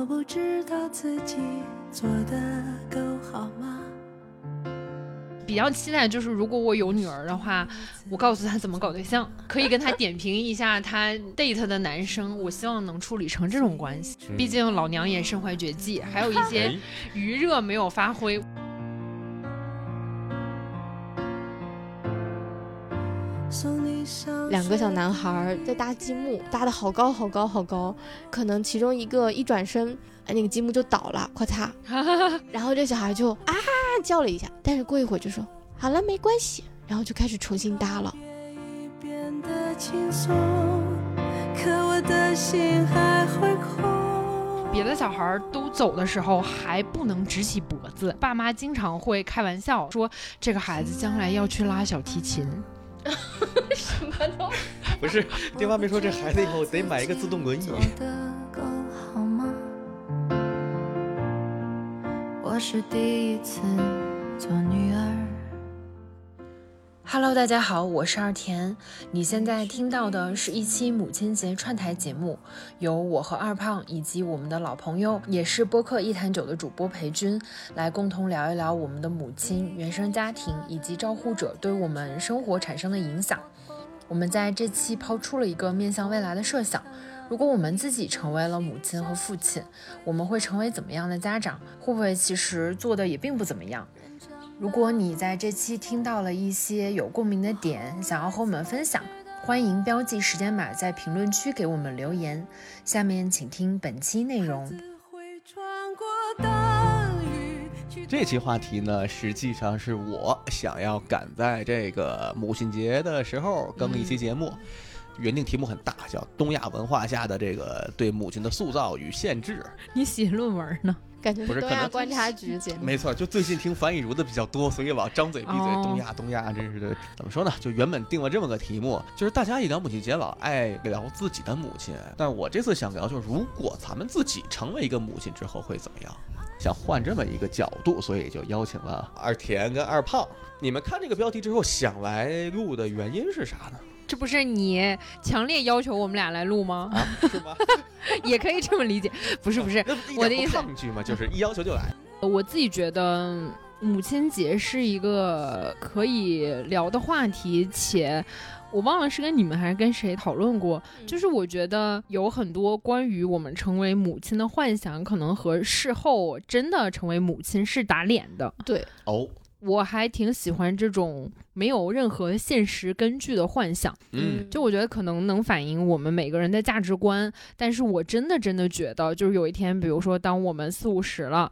我不知道自己做的够好吗？比较期待就是，如果我有女儿的话，我告诉她怎么搞对象，可以跟她点评一下她 date 的男生，我希望能处理成这种关系。毕竟老娘也身怀绝技，还有一些余热没有发挥。两个小男孩在搭积木，搭的好高好高好高，可能其中一个一转身，哎，那个积木就倒了，咔嚓，然后这小孩就啊叫了一下，但是过一会儿就说好了没关系，然后就开始重新搭了。别的小孩都走的时候还不能直起脖子，爸妈经常会开玩笑说这个孩子将来要去拉小提琴。什么都不是，电话没说这孩子以后得买一个自动轮椅。我是第一次做女儿。Hello，大家好，我是二田。你现在听到的是一期母亲节串台节目，由我和二胖以及我们的老朋友，也是播客一坛酒的主播裴军，来共同聊一聊我们的母亲、原生家庭以及照护者对我们生活产生的影响。我们在这期抛出了一个面向未来的设想：如果我们自己成为了母亲和父亲，我们会成为怎么样的家长？会不会其实做的也并不怎么样？如果你在这期听到了一些有共鸣的点，想要和我们分享，欢迎标记时间码在评论区给我们留言。下面请听本期内容。这期话题呢，实际上是我想要赶在这个母亲节的时候更一期节目，原定题目很大，叫《东亚文化下的这个对母亲的塑造与限制》。你写论文呢？感觉是东亚观察局节目，没错，就最近听樊亦茹的比较多，所以老张嘴闭嘴东亚东亚，真是的。怎么说呢？就原本定了这么个题目，就是大家一聊母亲节老爱聊自己的母亲，但我这次想聊，就是如果咱们自己成为一个母亲之后会怎么样？想换这么一个角度，所以就邀请了二田跟二胖。你们看这个标题之后想来录的原因是啥呢？这不是你强烈要求我们俩来录吗？是吗？也可以这么理解，不是不是，我的意思抗拒吗？就是一要求就来。我自己觉得母亲节是一个可以聊的话题，且我忘了是跟你们还是跟谁讨论过，就是我觉得有很多关于我们成为母亲的幻想，可能和事后真的成为母亲是打脸的。对，哦。我还挺喜欢这种没有任何现实根据的幻想，嗯，就我觉得可能能反映我们每个人的价值观。但是我真的真的觉得，就是有一天，比如说当我们四五十了。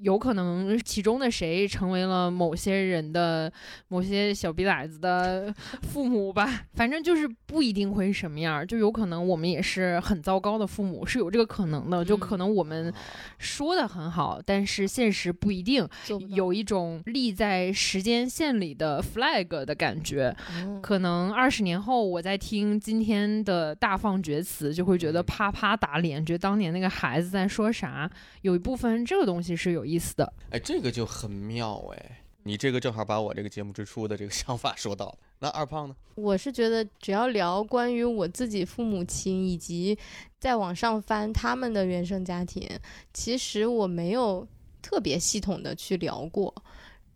有可能其中的谁成为了某些人的某些小逼崽子的父母吧，反正就是不一定会什么样，就有可能我们也是很糟糕的父母，是有这个可能的。就可能我们说的很好，但是现实不一定，有一种立在时间线里的 flag 的感觉。可能二十年后我在听今天的大放厥词，就会觉得啪啪打脸，觉得当年那个孩子在说啥。有一部分这个东西是有。意思的，哎，这个就很妙哎，你这个正好把我这个节目之初的这个想法说到了。那二胖呢？我是觉得只要聊关于我自己父母亲以及再往上翻他们的原生家庭，其实我没有特别系统的去聊过，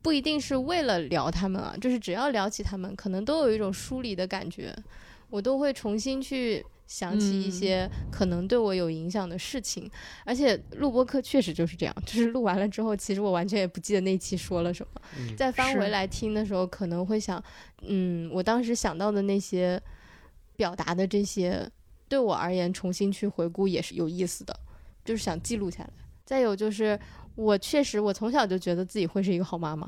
不一定是为了聊他们啊，就是只要聊起他们，可能都有一种疏离的感觉，我都会重新去。想起一些可能对我有影响的事情，而且录播课确实就是这样，就是录完了之后，其实我完全也不记得那期说了什么。再翻回来听的时候，可能会想，嗯，我当时想到的那些表达的这些，对我而言重新去回顾也是有意思的，就是想记录下来。再有就是。我确实，我从小就觉得自己会是一个好妈妈，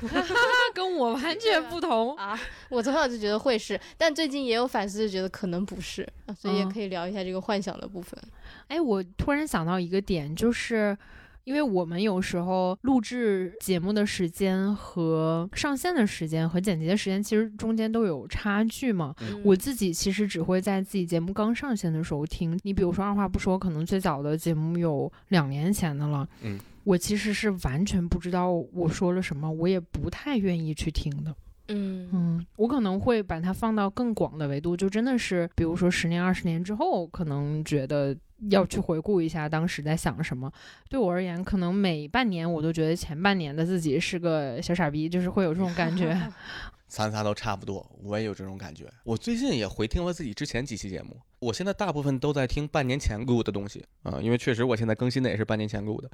跟我完全不同啊！我从小就觉得会是，但最近也有反思，就觉得可能不是，所以也可以聊一下这个幻想的部分。哎，我突然想到一个点，就是。因为我们有时候录制节目的时间和上线的时间和剪辑的时间，其实中间都有差距嘛。我自己其实只会在自己节目刚上线的时候听。你比如说二话不说，可能最早的节目有两年前的了。嗯，我其实是完全不知道我说了什么，我也不太愿意去听的。嗯嗯，我可能会把它放到更广的维度，就真的是，比如说十年、二十年之后，可能觉得要去回顾一下当时在想什么。对我而言，可能每半年我都觉得前半年的自己是个小傻逼，就是会有这种感觉。咱仨都差不多，我也有这种感觉。我最近也回听了自己之前几期节目，我现在大部分都在听半年前录的东西啊、因为确实我现在更新的也是半年前录的。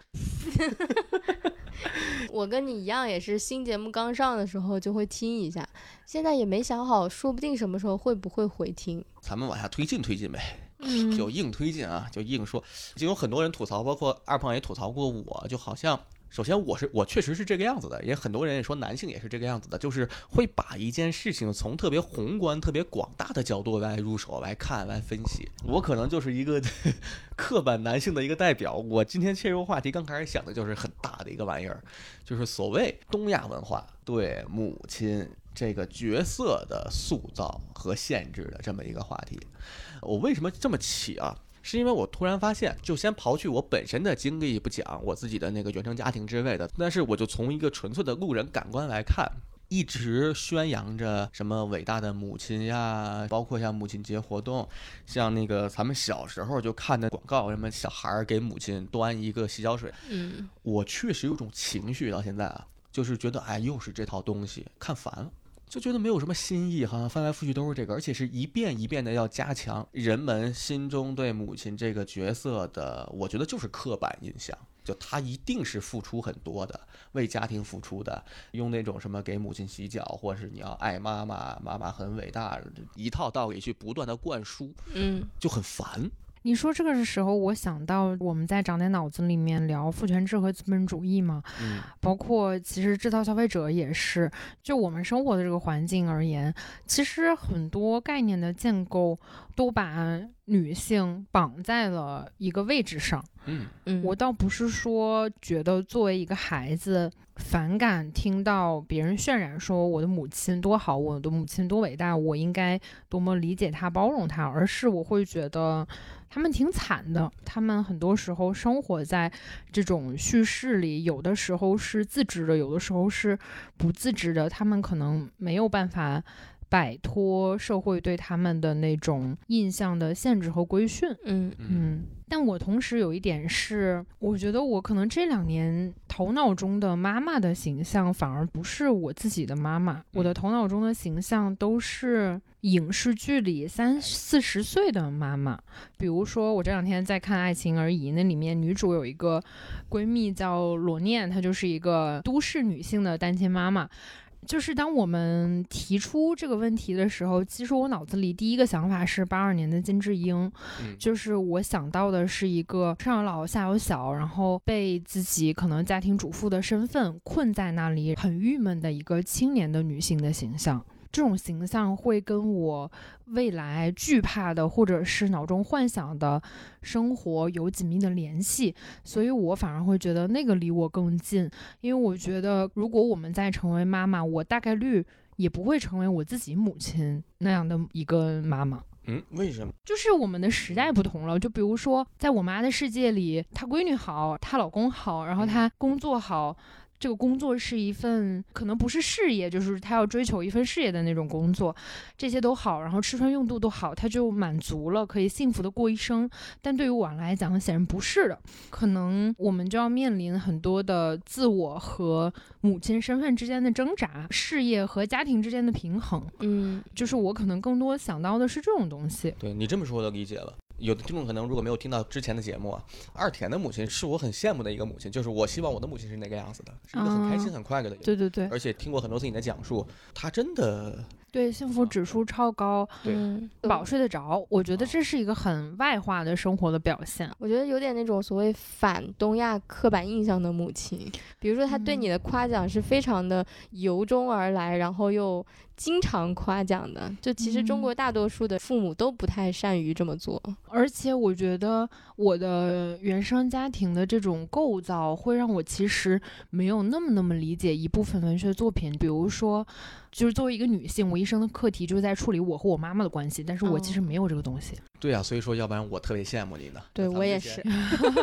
我跟你一样，也是新节目刚上的时候就会听一下，现在也没想好，说不定什么时候会不会回听。咱们往下推进推进呗，嗯就硬推进啊，就硬说。就有很多人吐槽，包括二胖也吐槽过我，就好像。首先，我是我确实是这个样子的，也很多人也说男性也是这个样子的，就是会把一件事情从特别宏观、特别广大的角度来入手、来看、来分析。我可能就是一个 刻板男性的一个代表。我今天切入话题，刚开始想的就是很大的一个玩意儿，就是所谓东亚文化对母亲这个角色的塑造和限制的这么一个话题。我为什么这么起啊？是因为我突然发现，就先刨去我本身的经历不讲，我自己的那个原生家庭之类的，但是我就从一个纯粹的路人感官来看，一直宣扬着什么伟大的母亲呀，包括像母亲节活动，像那个咱们小时候就看的广告，什么小孩儿给母亲端一个洗脚水，嗯我确实有种情绪到现在啊，就是觉得哎，又是这套东西，看烦了。就觉得没有什么新意好像，翻来覆去都是这个，而且是一遍一遍的要加强人们心中对母亲这个角色的，我觉得就是刻板印象，就她一定是付出很多的，为家庭付出的，用那种什么给母亲洗脚，或是你要爱妈妈，妈妈很伟大，一套道理去不断的灌输，嗯就很烦。你说这个的时候，我想到我们在长在脑子里面聊父权制和资本主义嘛，嗯包括其实制造消费者也是，就我们生活的这个环境而言，其实很多概念的建构都把女性绑在了一个位置上。嗯嗯，我倒不是说觉得作为一个孩子反感听到别人渲染说我的母亲多好，我的母亲多伟大，我应该多么理解她、包容她，而是我会觉得他们挺惨的。他们很多时候生活在这种叙事里，有的时候是自知的，有的时候是不自知的。他们可能没有办法。摆脱社会对他们的那种印象的限制和规训，嗯。嗯。嗯，但我同时有一点是，我觉得我可能这两年头脑中的妈妈的形象反而不是我自己的妈妈，我的头脑中的形象都是影视剧里三 四十岁的妈妈。比如说，我这两天在看《爱情而已》，那里面女主有一个闺蜜叫罗念，她就是一个都市女性的单亲妈妈。就是当我们提出这个问题的时候，其实我脑子里第一个想法是八二年的金智英，嗯就是我想到的是一个上有老下有小，然后被自己可能家庭主妇的身份困在那里，很郁闷的一个青年的女性的形象。这种形象会跟我未来惧怕的，或者是脑中幻想的生活有紧密的联系，所以我反而会觉得那个离我更近，因为我觉得如果我们再成为妈妈，我大概率也不会成为我自己母亲那样的一个妈妈。嗯，为什么？就是我们的时代不同了，就比如说，在我妈的世界里，她闺女好，她老公好，然后她工作好，这个工作是一份可能不是事业，就是他要追求一份事业的那种工作，这些都好，然后吃穿用度都好，他就满足了，可以幸福的过一生。但对于我来讲，显然不是的，可能我们就要面临很多的自我和母亲身份之间的挣扎，事业和家庭之间的平衡。嗯就是我可能更多想到的是这种东西。对你这么说，我就理解了。有的听众可能如果没有听到之前的节目啊，二田的母亲是我很羡慕的一个母亲，就是我希望我的母亲是那个样子的，是一个很开心、啊很快乐的人。对对对而且听过很多次你的讲述，她真的对，幸福指数超高，对嗯，饱睡得着，我觉得这是一个很外化的生活的表现。我觉得有点那种所谓反东亚刻板印象的母亲，比如说她对嗯你的夸奖是非常的由衷而来，然后又经常夸奖的。就其实中嗯国大多数的父母都不太善于这么做。而且我觉得我的原生家庭的这种构造，会让我其实没有那么那么理解一部分文学作品，比如说。就是作为一个女性，我一生的课题就是在处理我和我妈妈的关系，但是我其实哦没有这个东西。对啊，所以说要不然我特别羡慕你呢。对我也是，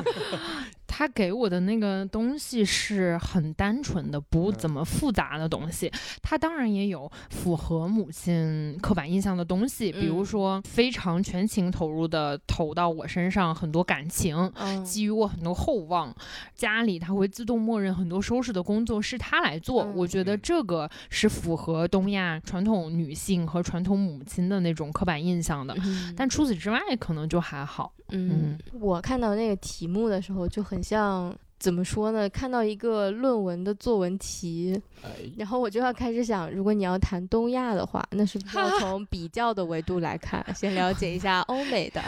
他给我的那个东西是很单纯的，不嗯怎么复杂的东西。他当然也有符合母亲刻板印象的东西，比如嗯说非常全情投入的投到我身上很多感情，嗯给予我很多厚望，家里他会自动默认很多收拾的工作是他来做。嗯我觉得嗯这个是符合东亚传统女性和传统母亲的那种刻板印象的。嗯但除此之外，可能就还好。嗯，我看到那个题目的时候，就很像怎么说呢？看到一个论文的作文题，哎，然后我就要开始想，如果你要谈东亚的话，那是不是要从比较的维度来看，先了解一下 欧美的，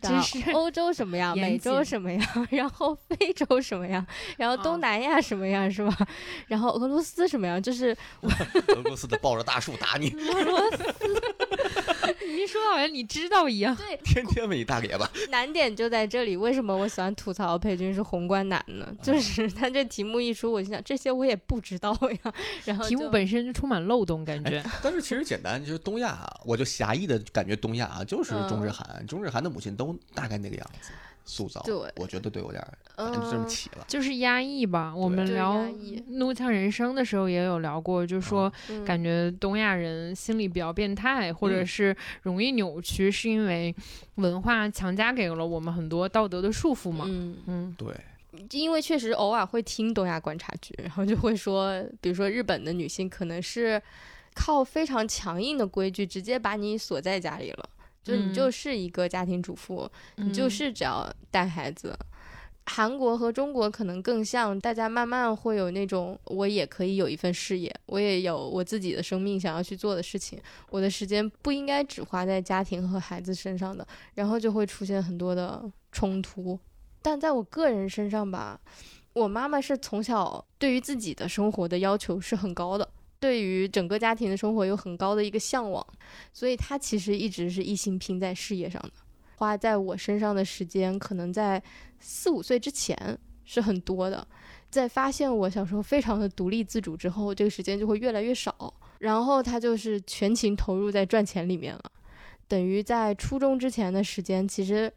真然后是欧洲什么样，美洲什么样，然后非洲什么样，然后啊。东南亚什么样，是吧？然后俄罗斯什么样，就是 俄罗斯的抱着大树打你，俄罗斯你 一说好像你知道一样。对 天天问你大咧吧。难点就在这里。为什么我喜欢吐槽裴军是宏观男呢？就是他这题目一出，我就想这些我也不知道呀。然后题目本身就充满漏洞，感觉。但是其实简单，就是东亚啊，我就狭义的感觉东亚啊，就是中日嗯韩，中日韩的母亲都大概那个样子塑造，对我觉得对有点儿，反正就这么嗯起了。就是压抑吧。我们聊《怒呛人生》的时候也有聊过，就说嗯感觉东亚人心理比较变态，或者嗯是容易扭曲，是因为文化强加给了我们很多道德的束缚嘛。嗯，嗯对，因为确实偶尔会听东亚观察局，然后就会说，比如说日本的女性可能是靠非常强硬的规矩，直接把你锁在家里了。就你嗯就是一个家庭主妇，你就嗯是只要带孩子。韩国和中国可能更像，大家慢慢会有那种，我也可以有一份事业，我也有我自己的生命想要去做的事情，我的时间不应该只花在家庭和孩子身上的，然后就会出现很多的冲突。但在我个人身上吧，我妈妈是从小对于自己的生活的要求是很高的，对于整个家庭的生活有很高的一个向往，所以他其实一直是一心拼在事业上的。花在我身上的时间，可能在四五岁之前是很多的，在发现我小时候非常的独立自主之后，这个时间就会越来越少。然后他就是全情投入在赚钱里面了，等于在初中之前的时间，其实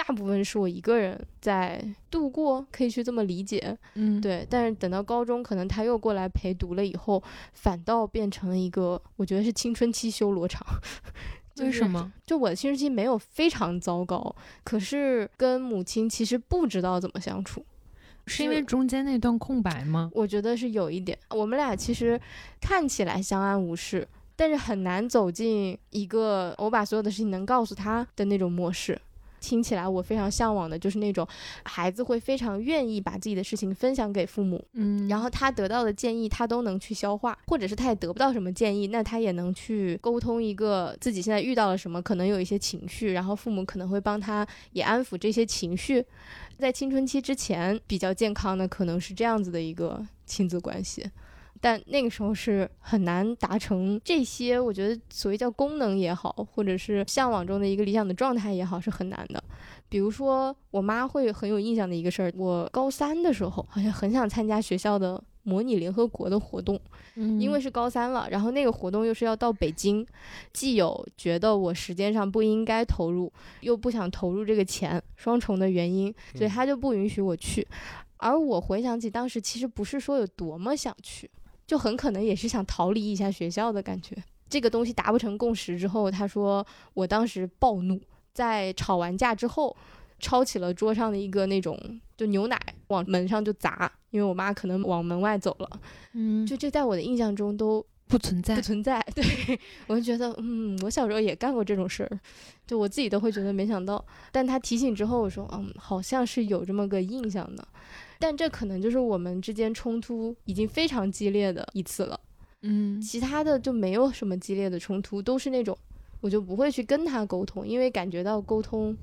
大部分是我一个人在度过，可以去这么理解。嗯，对，但是等到高中，可能他又过来陪读了以后，反倒变成了一个，我觉得是青春期修罗场。就是为什么？就我的青春期没有非常糟糕，可是跟母亲其实不知道怎么相处。是因为中间那段空白吗？我觉得是有一点，我们俩其实看起来相安无事，但是很难走进一个我把所有的事情能告诉他的那种模式。听起来我非常向往的就是那种孩子会非常愿意把自己的事情分享给父母，嗯，然后他得到的建议他都能去消化，或者是他也得不到什么建议，那他也能去沟通一个自己现在遇到了什么，可能有一些情绪，然后父母可能会帮他也安抚这些情绪。在青春期之前比较健康的可能是这样子的一个亲子关系。但那个时候是很难达成这些，我觉得所谓叫功能也好，或者是向往中的一个理想的状态也好，是很难的。比如说，我妈会很有印象的一个事儿，我高三的时候好像很想参加学校的模拟联合国的活动，嗯因为是高三了，然后那个活动又是要到北京，既有觉得我时间上不应该投入，又不想投入这个钱，双重的原因，所以她就不允许我去。而我回想起当时，其实不是说有多么想去，就很可能也是想逃离一下学校的感觉。这个东西达不成共识之后，他说我当时暴怒，在吵完架之后，抄起了桌上的一个那种就牛奶往门上就砸，因为我妈可能往门外走了。嗯，就这在我的印象中都不存在不。存在。对我就觉得，嗯，我小时候也干过这种事儿，就我自己都会觉得没想到。但他提醒之后，我说，嗯，好像是有这么个印象的。但这可能就是我们之间冲突已经非常激烈的一次了，嗯其他的就没有什么激烈的冲突，都是那种我就不会去跟他沟通，因为感觉到沟通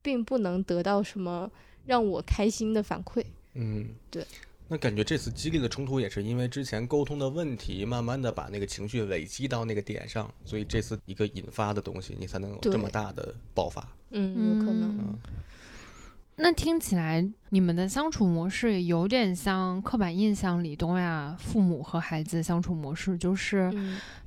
并不能得到什么让我开心的反馈。嗯，对。那感觉这次激烈的冲突也是因为之前沟通的问题，慢慢的把那个情绪累积到那个点上，所以这次一个引发的东西，你才能有这么大的爆发。嗯，有可能。嗯那听起来你们的相处模式有点像刻板印象里东亚父母和孩子相处模式，就是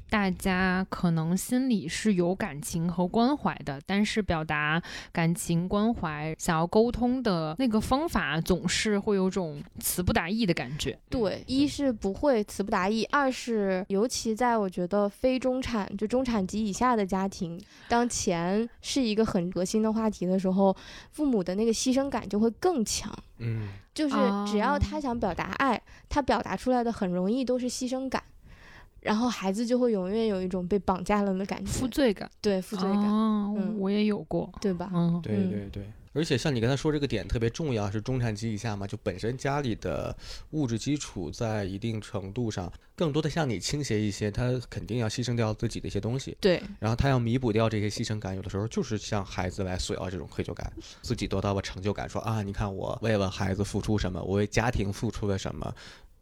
大家可能心里是有感情和关怀的，但是表达感情关怀、想要沟通的那个方法，总是会有种词不达意的感觉。对，一是不会词不达意，二是尤其在我觉得非中产就中产及以下的家庭，当钱是一个很核心的话题的时候，父母的那个牺牲感就会更强。嗯，就是只要他想表达爱，他表达出来的很容易都是牺牲感，然后孩子就会永远有一种被绑架了的感觉，负罪感，对负罪感，哦，嗯我也有过，对吧？嗯，对嗯对对。而且像你刚才说这个点特别重要，是中产级以下嘛，就本身家里的物质基础在一定程度上更多的向你倾斜一些，他肯定要牺牲掉自己的一些东西，对，然后他要弥补掉这些牺牲感，有的时候就是向孩子来索要这种愧疚感，自己得到了成就感，说啊，你看我为了孩子付出什么，我为家庭付出了什么。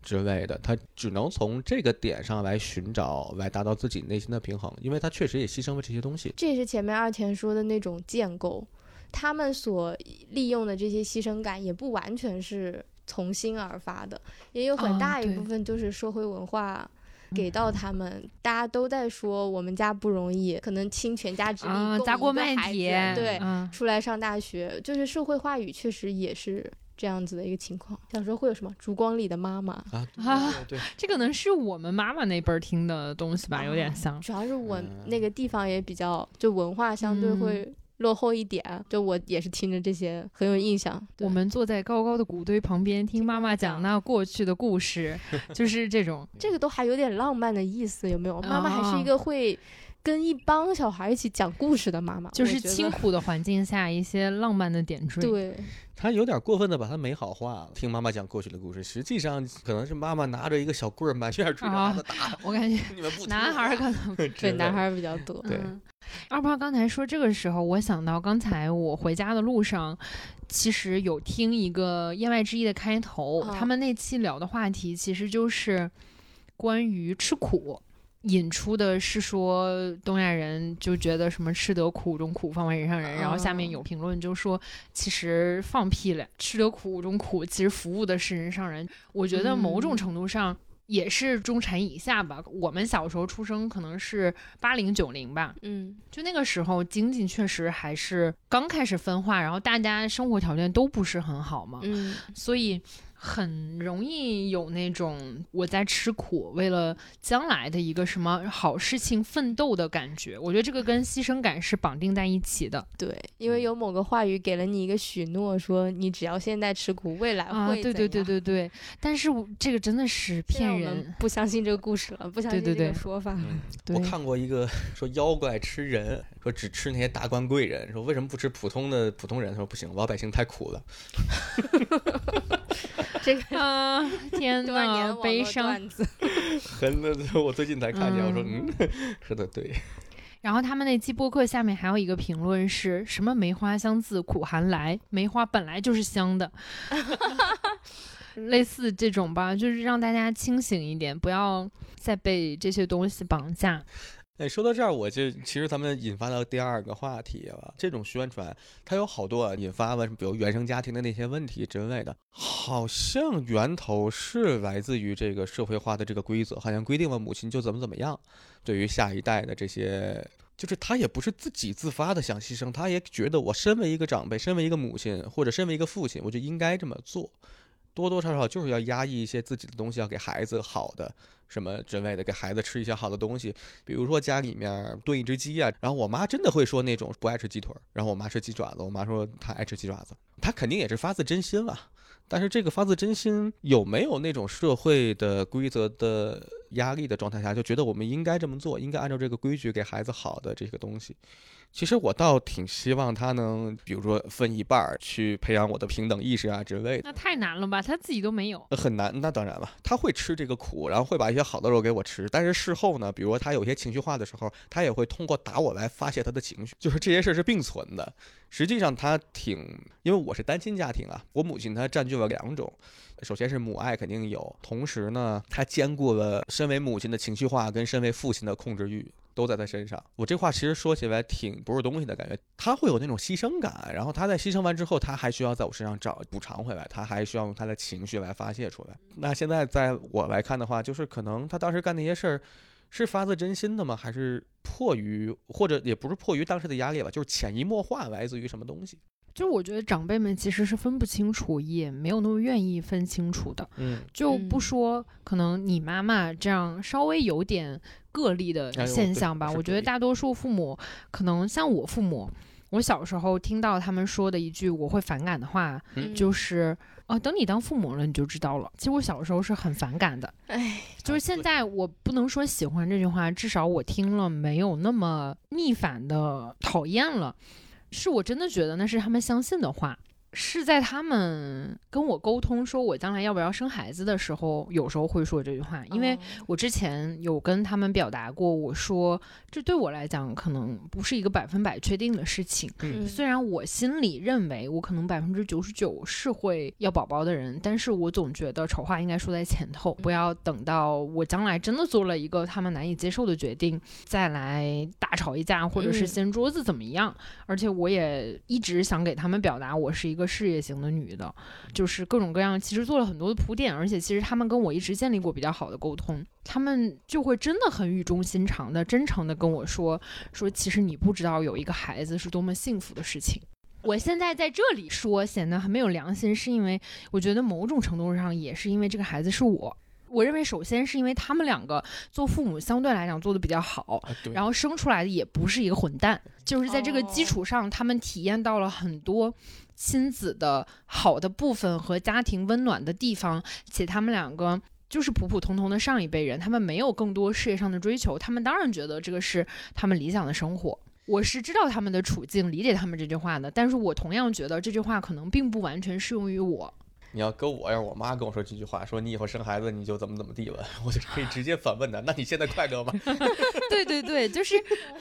之类的，他只能从这个点上来寻找，来达到自己内心的平衡，因为他确实也牺牲了这些东西。这也是前面二田说的那种建构，他们所利用的这些牺牲感也不完全是从心而发的，也有很哦大一部分就是社会文化。给到他们，大家都在说我们家不容易，可能倾全家之力啊，供一砸锅卖个孩子铁，对，嗯，出来上大学，就是社会话语确实也是这样子的一个情况。小时候会有什么烛光里的妈妈，啊，啊 对对 这可能是我们妈妈那辈儿听的东西吧，有点像。主要是我嗯那个地方也比较，就文化相对嗯会落后一点。就我也是听着这些很有印象。我们坐在高高的谷堆旁边，听妈妈讲那过去的故事，就是这种。这个都还有点浪漫的意思，有没有？妈妈还是一哦个会跟一帮小孩一起讲故事的妈妈，就是清苦的环境下一些浪漫的点缀。，对，他有点过分的把它美好化了。听妈妈讲过去的故事，实际上可能是妈妈拿着一个小棍儿满院追着孩子打，我感觉 你们不听男孩儿可能 对，男孩儿比较多。对嗯二胖刚才说这个时候，我想到刚才我回家的路上，其实有听一个言外之意的开头，哦他们那期聊的话题其实就是关于吃苦。引出的是说东亚人就觉得什么吃得苦中苦方为人上人，然后下面有评论就说其实放屁了，吃得苦中苦，其实服务的是人上人。我觉得某种嗯程度上也是中产以下吧。我们小时候出生可能是八零九零吧，嗯，就那个时候经济确实还是刚开始分化，然后大家生活条件都不是很好嘛，嗯，所以很容易有那种我在吃苦，为了将来的一个什么好事情奋斗的感觉。我觉得这个跟牺牲感是绑定在一起的对，因为有某个话语给了你一个许诺，说你只要现在吃苦，未来啊，会对对对。对对。但是我这个真的是骗人，不相信这个故事了，不相信这对对对个说法了。我看过一个说妖怪吃人，说只吃那些达官贵人，说为什么不吃普通的普通人？他说不行，老百姓太苦了。这个 啊，天多少年呐，悲伤。很的，我最近才看见，我说嗯嗯，说的对，然后他们那期播客下面还有一个评论是什么“梅花香自苦寒来”，梅花本来就是香的，类似这种吧，就是让大家清醒一点，不要再被这些东西绑架。哎，说到这儿，我就其实咱们引发到第二个话题了。这种宣传，它有好多啊引发了，比如原生家庭的那些问题之类的，好像源头是来自于这个社会化的这个规则，好像规定了母亲就怎么怎么样。对于下一代的这些，就是他也不是自己自发的想牺牲，他也觉得我身为一个长辈，身为一个母亲或者身为一个父亲，我就应该这么做。多多少少就是要压抑一些自己的东西，要给孩子好的什么之类的，给孩子吃一些好的东西。比如说家里面炖一只鸡啊，然后我妈真的会说那种不爱吃鸡腿儿，然后我妈吃鸡爪子，我妈说她爱吃鸡爪子，她肯定也是发自真心了。但是这个发自真心有没有那种社会的规则的压力的状态下，就觉得我们应该这么做，应该按照这个规矩给孩子好的这个东西？其实我倒挺希望他能，比如说分一半儿去培养我的平等意识啊之类的。那太难了吧？他自己都没有。呃很难，那当然了，他会吃这个苦，然后会把一些好的肉给我吃。但是事后呢，比如说他有一些情绪化的时候，他也会通过打我来发泄他的情绪，就是这些事儿是并存的。实际上他挺，因为我是单亲家庭啊，我母亲她占据了两种，首先是母爱肯定有，同时呢，她兼顾了身为母亲的情绪化跟身为父亲的控制欲。都在他身上。我这话其实说起来挺不是东西的感觉，他会有那种牺牲感，然后他在牺牲完之后，他还需要在我身上找补偿回来，他还需要用他的情绪来发泄出来。那现在在我来看的话，就是可能他当时干那些事儿。是发自真心的吗？还是迫于，或者也不是迫于当时的压力吧，就是潜移默化来自于什么东西？就是我觉得长辈们其实是分不清楚，也没有那么愿意分清楚的。嗯，就不嗯说可能你妈妈这样稍微有点个例的现象吧，我觉得大多数父母可能像我父母，我小时候听到他们说的一句我会反感的话，嗯就是哦，等你当父母了你就知道了。其实我小时候是很反感的，哎，就是现在我不能说喜欢这句话，至少我听了没有那么逆反的讨厌了，是我真的觉得那是他们相信的话。是在他们跟我沟通说我将来要不要生孩子的时候，有时候会说这句话，因为哦。我之前有跟他们表达过，我说这对我来讲可能不是一个百分百确定的事情。嗯。虽然我心里认为我可能百分之九十九是会要宝宝的人，但是我总觉得丑话应该说在前头，不要等到我将来真的做了一个他们难以接受的决定，再来大吵一架，或者是嗯。掀桌子怎么样。而且我也一直想给他们表达，我是一个事业型的女的，就是各种各样，其实做了很多的铺垫，而且其实他们跟我一直建立过比较好的沟通，他们就会真的很语重心长的、真诚的跟我说，说其实你不知道有一个孩子是多么幸福的事情。我现在在这里说显得很没有良心，是因为我觉得某种程度上也是因为这个孩子是我。我认为首先是因为他们两个做父母相对来讲做的比较好，啊，然后生出来的也不是一个混蛋，就是在这个基哦础上，他们体验到了很多亲子的好的部分和家庭温暖的地方，且他们两个。就是普普通通的上一辈人，他们没有更多事业上的追求，他们当然觉得这个是他们理想的生活。我是知道他们的处境，理解他们这句话的，但是我同样觉得这句话可能并不完全适用于我。你要搁我，要是我妈跟我说这句话，说你以后生孩子你就怎么怎么地了，我就可以直接反问她，那你现在快乐吗？对对对，就是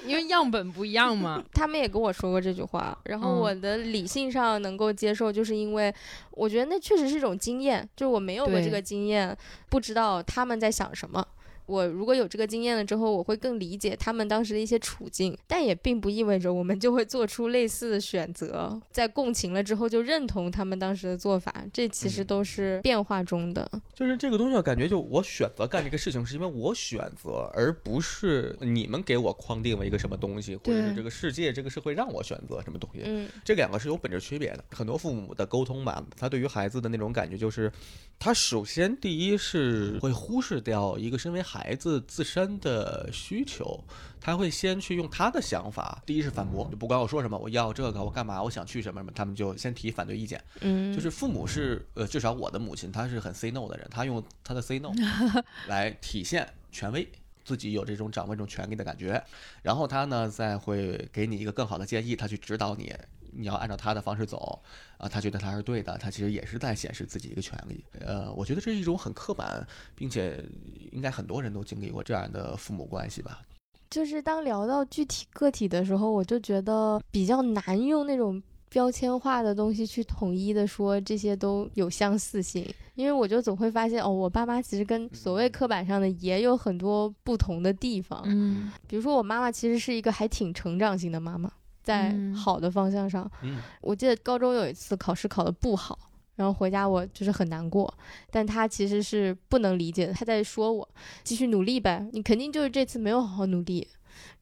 因为样本不一样嘛。他们也跟我说过这句话，然后嗯我的理性上能够接受，就是因为我觉得那确实是一种经验，就是我没有过这个经验，不知道他们在想什么。我如果有这个经验了之后，我会更理解他们当时的一些处境，但也并不意味着我们就会做出类似的选择，在共情了之后就认同他们当时的做法，这其实嗯都是变化中的。就是这个东西，我感觉就我选择干这个事情，是因为我选择，而不是你们给我框定了一个什么东西，或者是这个世界、这个社会让我选择什么东西。嗯这两个是有本质区别的。很多父母的沟通吧，他对于孩子的那种感觉就是，他首先第一是会忽视掉一个身为孩子自身的需求，他会先去用他的想法，第一是反驳，就不管我说什么，我要这个，我干嘛，我想去什么什么，他们就先提反对意见。嗯，就是父母是呃，至少我的母亲，她是很 say no 的人，她用她的 say no 来体现权威。自己有这种掌握这种权利的感觉，然后他呢再会给你一个更好的建议，他去指导你，你要按照他的方式走啊，他觉得他是对的，他其实也是在显示自己一个权利。呃，我觉得这是一种很刻板，并且应该很多人都经历过这样的父母关系吧。就是当聊到具体个体的时候，我就觉得比较难用那种标签化的东西去统一的说这些都有相似性，因为我就总会发现哦，我爸妈其实跟所谓刻板上的也有很多不同的地方。嗯比如说我妈妈其实是一个还挺成长型的妈妈，在嗯好的方向上，嗯，我记得高中有一次考试考得不好，然后回家我就是很难过，但他其实是不能理解的，他在说我继续努力呗，你肯定就是这次没有好好努力。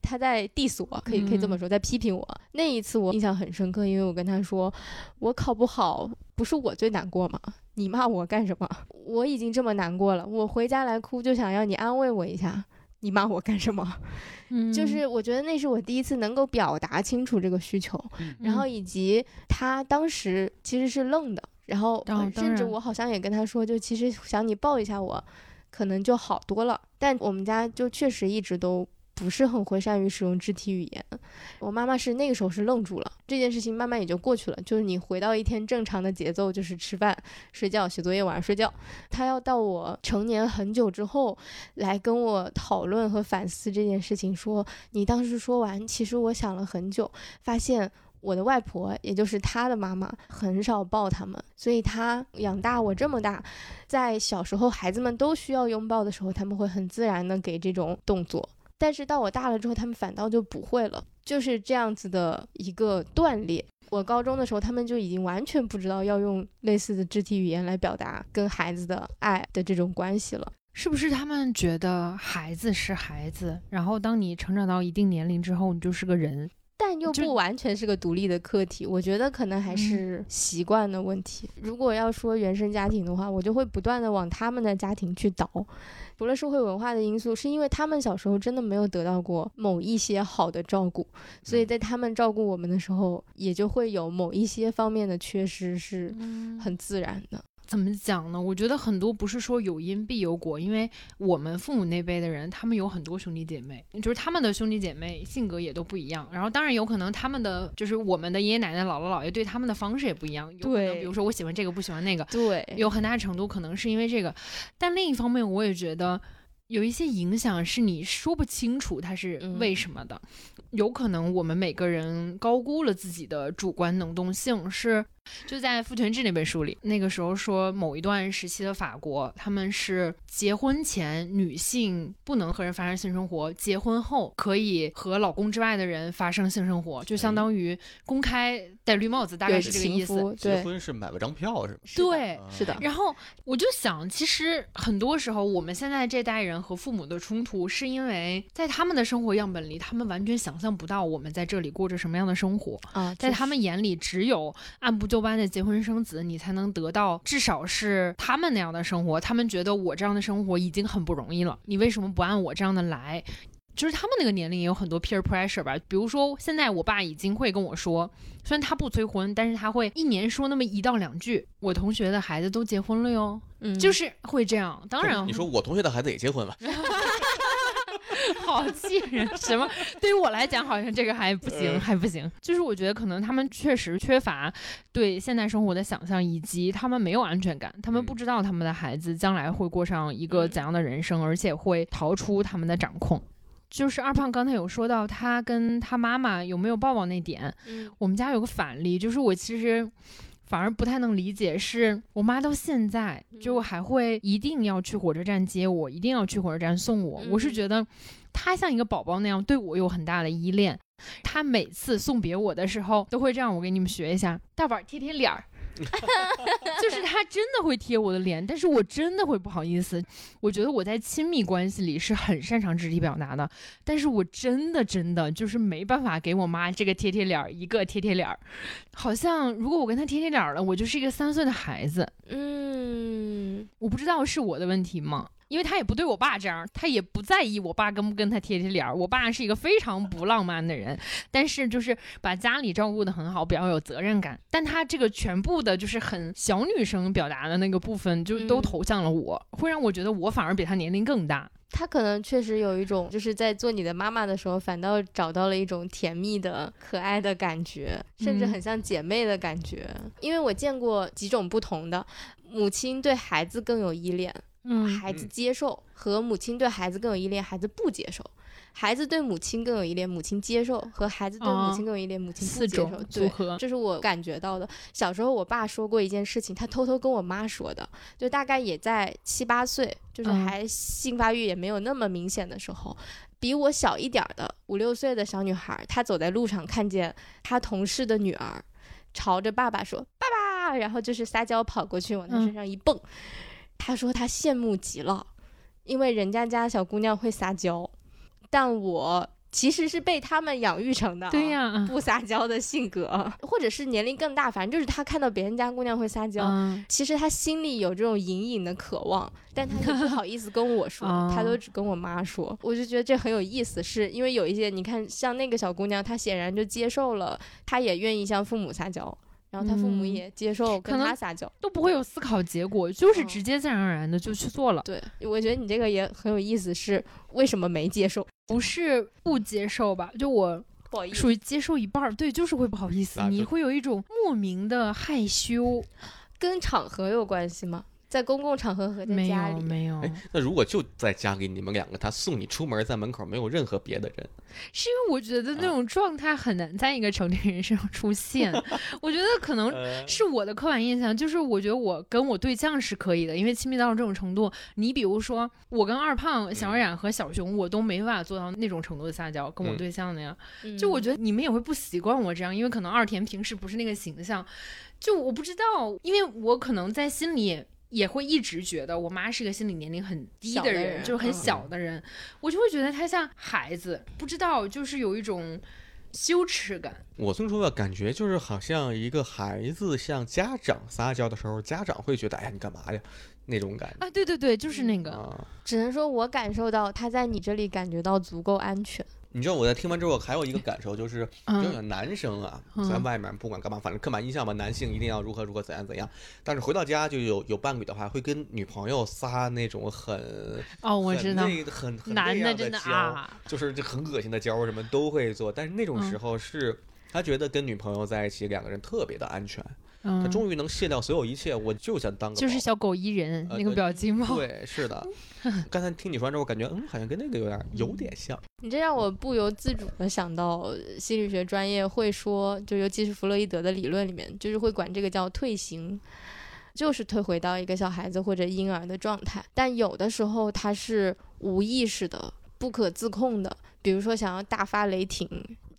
他在 diss 我，可以可以这么说，在批评我。那一次我印象很深刻，因为我跟他说，我考不好不是我最难过吗？你骂我干什么？我已经这么难过了，我回家来哭就想要你安慰我一下，你骂我干什么？嗯，就是我觉得那是我第一次能够表达清楚这个需求。然后嗯以及他当时其实是愣的，然后、甚至我好像也跟他说，就其实想你抱一下我，可能就好多了。但我们家就确实一直都不是很会善于使用肢体语言。我妈妈是那个时候是愣住了，这件事情慢慢也就过去了。就是你回到一天正常的节奏，就是吃饭、睡觉、写作业、晚上睡觉。她要到我成年很久之后来跟我讨论和反思这件事情，说你当时说完，其实我想了很久，发现。我的外婆，也就是她的妈妈，很少抱他们，所以她养大我这么大，在小时候孩子们都需要拥抱的时候，他们会很自然的给这种动作。但是到我大了之后，他们反倒就不会了，就是这样子的一个断裂。我高中的时候，他们就已经完全不知道要用类似的肢体语言来表达跟孩子的爱的这种关系了。是不是他们觉得孩子是孩子，然后当你成长到一定年龄之后，你就是个人？但又不完全是个独立的课题，我觉得可能还是习惯的问题。如果要说原生家庭的话，我就会不断的往他们的家庭去倒。除了社会文化的因素，是因为他们小时候真的没有得到过某一些好的照顾，所以在他们照顾我们的时候，也就会有某一些方面的缺失，是很自然的。怎么讲呢？我觉得很多不是说有因必有果，因为我们父母那辈的人，他们有很多兄弟姐妹，就是他们的兄弟姐妹性格也都不一样。然后当然有可能他们的就是我们的爷爷奶奶、姥姥姥爷对他们的方式也不一样。有可能对比如说我喜欢这个，不喜欢那个，对，有很大程度可能是因为这个。但另一方面，我也觉得有一些影响是你说不清楚它是为什么的。有可能我们每个人高估了自己的主观能动性，是就在《父权制》那本书里，那个时候说某一段时期的法国，他们是结婚前女性不能和人发生性生活，结婚后可以和老公之外的人发生性生活，就相当于公开戴绿帽子，大概是这个意思。对，结婚是买了张票是吗？对，啊是的然后我就想，其实很多时候我们现在这代人和父母的冲突，是因为在他们的生活样本里，他们完全想象不到我们在这里过着什么样的生活。啊，在他们眼里，只有按部就班的结婚生子，你才能得到至少是他们那样的生活。他们觉得我这样的生活已经很不容易了，你为什么不按我这样的来？就是他们那个年龄也有很多 peer pressure 吧，比如说现在我爸已经会跟我说，虽然他不催婚，但是他会一年说那么一到两句，我同学的孩子都结婚了哟，嗯，就是会这样。当然，你说我同学的孩子也结婚了，好气人，什么？对于我来讲，好像这个还不行，还不行。就是我觉得可能他们确实缺乏对现代生活的想象，以及他们没有安全感，他们不知道他们的孩子将来会过上一个怎样的人生，而且会逃出他们的掌控。就是二胖刚才有说到他跟他妈妈有没有抱抱那点，嗯我们家有个反例，就是我其实反而不太能理解，是我妈到现在就还会一定要去火车站接我，一定要去火车站送我。我是嗯觉得她像一个宝宝那样对我有很大的依恋。她每次送别我的时候都会这样，我给你们学一下，大宝贴贴脸儿。就是他真的会贴我的脸，但是我真的会不好意思。我觉得我在亲密关系里是很擅长肢体表达的，但是我真的真的就是没办法给我妈这个贴贴脸儿，一个贴贴脸儿，好像如果我跟他贴贴脸儿了，我就是一个三岁的孩子。嗯，我不知道是我的问题吗？因为他也不对我爸这样，他也不在意我爸跟不跟他贴贴脸儿。我爸是一个非常不浪漫的人，但是就是把家里照顾得很好，比较有责任感。但他这个全部的就是很小女生表达的那个部分，就都嗯投向了我，会让我觉得我反而比他年龄更大。他可能确实有一种，就是在做你的妈妈的时候，反倒找到了一种甜蜜的、可爱的感觉，甚至嗯很像姐妹的感觉。因为我见过几种不同的，母亲对孩子更有依恋，嗯孩子接受，和母亲对孩子更有依恋，孩子不接受。孩子对母亲更有依恋，母亲接受；和孩子对母亲更有依恋，母亲不接受。对组，合，这是我感觉到的。小时候，我爸说过一件事情，他偷偷跟我妈说的，就大概也在七八岁，就是嗯还性发育也没有那么明显的时候，比我小一点儿的五六岁的小女孩，她走在路上看见她同事的女儿朝着爸爸说“爸爸”，然后就是撒娇跑过去往他嗯身上一蹦，她说她羡慕极了，因为人家家小姑娘会撒娇，但我其实是被他们养育成的啊。对呀，不撒娇的性格，或者是年龄更大，反正就是他看到别人家姑娘会撒娇，嗯，其实他心里有这种隐隐的渴望，但他又不好意思跟我说，哦他都只跟我妈说。我就觉得这很有意思，是因为有一些你看，像那个小姑娘，她显然就接受了，她也愿意向父母撒娇，然后他父母嗯也接受跟他撒娇。都不会有思考结果，就是嗯直接自然而然的就去做了。对，我觉得你这个也很有意思，是为什么没接受？不是不接受吧？就我不好意思，属于接受一半儿，对，就是会不好意思，你会有一种莫名的害羞。跟场合有关系吗？在公共场合和在没家里？没有，哎，那如果就在家里你们两个，他送你出门，在门口没有任何别的人，是因为我觉得那种状态很难在一个成年人身上出现。我觉得可能呃是我的刻板印象，就是我觉得我跟我对象是可以的，因为亲密到这种程度，你比如说我跟二胖、小冉和小熊，我都没办法做到那种程度的撒娇，跟我嗯。对象那样。嗯。就我。觉得你们也会不习惯我这样，因为可能二田平时不是那个形象，就我不知道，因为我可能在心里也会一直觉得我妈是个心理年龄很低的人，的人就是很嗯小的人，我就会觉得她像孩子，不知道就是有一种羞耻感。我听说的感觉就是好像一个孩子向家长撒娇的时候，家长会觉得哎呀你干嘛呀那种感觉啊，对对对，就是那个，啊。只能说我感受到他在你这里感觉到足够安全。你知道我在听完之后还有一个感受就是，就是男生啊，嗯在外面不管干嘛，反正刻板印象吧，男性一定要如何如何怎样怎样。但是回到家就有有伴侣的话，会跟女朋友撒那种很哦，我知道很，那很很男的真的娇啊，就是就很恶心的娇什么都会做，但是那种嗯时候是。他觉得跟女朋友在一起，两个人特别的安全，他嗯，终于能卸掉所有一切，我就想当个就是小狗依人那个表情包，对，是的。刚才听你说完之后，我感觉嗯，好像跟那个有点有点像。你这让我不由自主的想到心理学专业会说，就尤其是弗洛伊德的理论里面，就是会管这个叫退行，就是退回到一个小孩子或者婴儿的状态。但有的时候他是无意识的、不可自控的，比如说想要大发雷霆。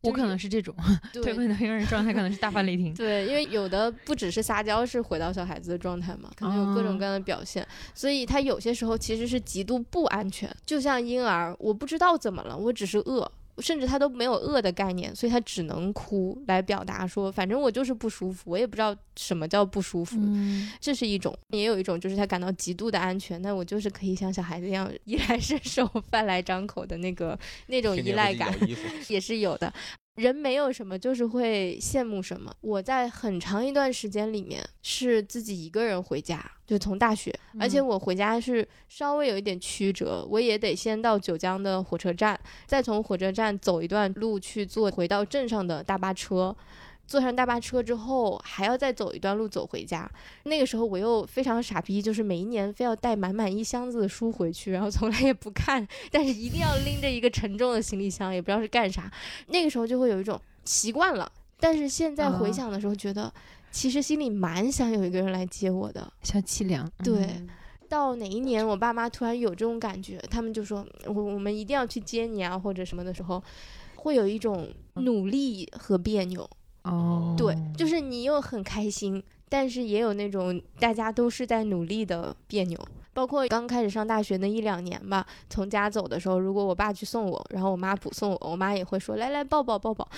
我可能是这种退 对可能一个人状态，可能是大发雷 霆。对，因为有的不只是撒娇是回到小孩子的状态嘛，可能有各种各样的表现，所以他有些时候其实是极度不安全。就像婴儿，我不知道怎么了，我只是饿，甚至他都没有饿的概念，所以他只能哭来表达说，反正我就是不舒服，我也不知道什么叫不舒服。嗯，这是一种，也有一种就是他感到极度的安全，那我就是可以像小孩子一样衣来伸手、饭来张口的那个那种依赖感 也是有的。人没有什么，就是会羡慕什么。我在很长一段时间里面是自己一个人回家，就从大学，而且嗯我回家是稍微有一点曲折，我也得先到九江的火车站，再从火车站走一段路去坐回到镇上的大巴车。坐上大巴车之后，还要再走一段路走回家。那个时候我又非常傻逼，就是每一年非要带满满一箱子的书回去，然后从来也不看，但是一定要拎着一个沉重的行李箱，也不知道是干啥。那个时候就会有一种习惯了，但是现在回啊想的时候，觉得其实心里蛮想有一个人来接我的。小凄凉。对嗯到哪一年，我爸妈突然有这种感觉，他们就说我我们一定要去接你啊，或者什么的时候，会有一种努力和别扭。哦，对，就是你又很开心，但是也有那种大家都是在努力的别扭。包括刚开始上大学那一两年吧，从家走的时候，如果我爸去送我，然后我妈不送我，我妈也会说来来抱抱抱抱，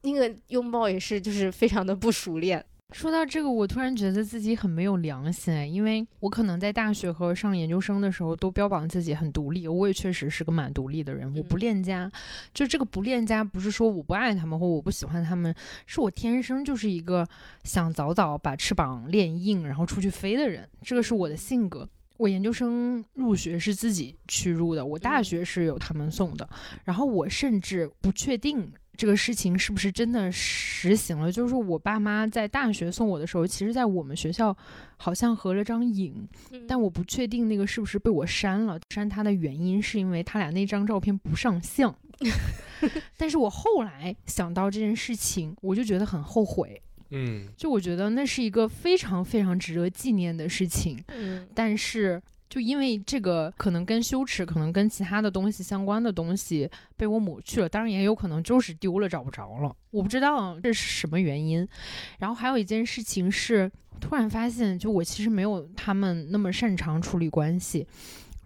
那个拥抱也是就是非常的不熟练。说到这个，我突然觉得自己很没有良心哎，因为我可能在大学和上研究生的时候都标榜自己很独立，我也确实是个蛮独立的人，我不嗯恋家。就这个不恋家，不是说我不爱他们或我不喜欢他们，是我天生就是一个想早早把翅膀练硬，然后出去飞的人，这个是我的性格。我研究生入学是自己去入的，我大嗯学是有他们送的，然后我甚至不确定这个事情是不是真的实行了。就是我爸妈在大学送我的时候，其实在我们学校好像合了张影，但我不确定那个是不是被我删了。删他的原因是因为他俩那张照片不上相。但是我后来想到这件事情，我就觉得很后悔。嗯，就我觉得那是一个非常非常值得纪念的事情，嗯但是就因为这个可能跟羞耻，可能跟其他的东西相关的东西被我抹去了，当然也有可能就是丢了找不着了，我不知道这是什么原因。然后还有一件事情是，突然发现就我其实没有他们那么擅长处理关系。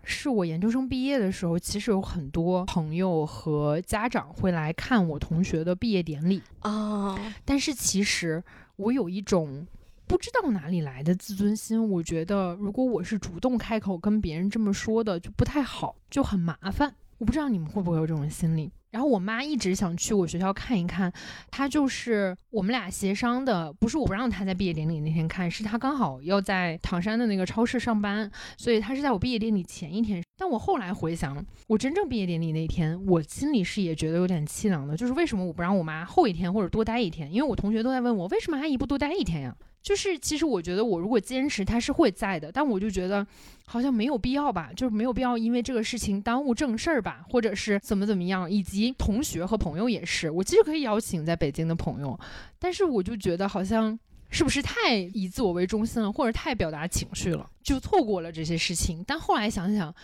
是我研究生毕业的时候，其实有很多朋友和家长会来看我同学的毕业典礼，啊，但是其实我有一种不知道哪里来的自尊心，我觉得如果我是主动开口跟别人这么说的，就不太好，就很麻烦。我不知道你们会不会有这种心理。然后我妈一直想去我学校看一看，她就是我们俩协商的，不是我不让她在毕业典礼那天看，是她刚好要在唐山的那个超市上班，所以她是在我毕业典礼前一天。但我后来回想，我真正毕业典礼那天，我心里是也觉得有点凄凉的，就是为什么我不让我妈后一天或者多待一天？因为我同学都在问我，为什么阿姨不多待一天呀？就是其实我觉得我如果坚持，他是会在的，但我就觉得好像没有必要吧，就是没有必要因为这个事情耽误正事儿吧，或者是怎么怎么样，以及同学和朋友也是，我其实可以邀请在北京的朋友，但是我就觉得好像。是不是太以自我为中心了，或者太表达情绪了，就错过了这些事情？但后来想想，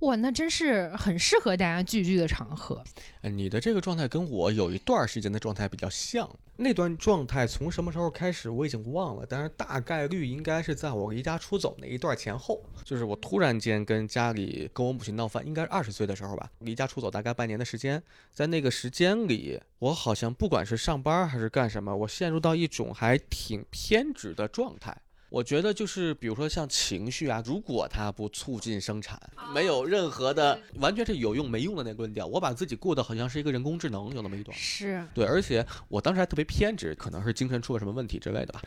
哇，那真是很适合大家聚聚的场合。呃你的这个状态跟我有一段时间的状态比较像，那段状态从什么时候开始我已经忘了，但是大概率应该是在我离家出走那一段前后，就是我突然间跟家里跟我母亲闹翻，应该是二十岁的时候吧，离家出走大概半年的时间，在那个时间里，我好像不管是上班还是干什么，我陷入到一种还挺偏执的状态。我觉得就是，比如说像情绪啊，如果它不促进生产，没有任何的，完全是有用没用的那个论调，我把自己过得好像是一个人工智能，有那么一段。是，对，而且我当时还特别偏执，可能是精神出了什么问题之类的吧，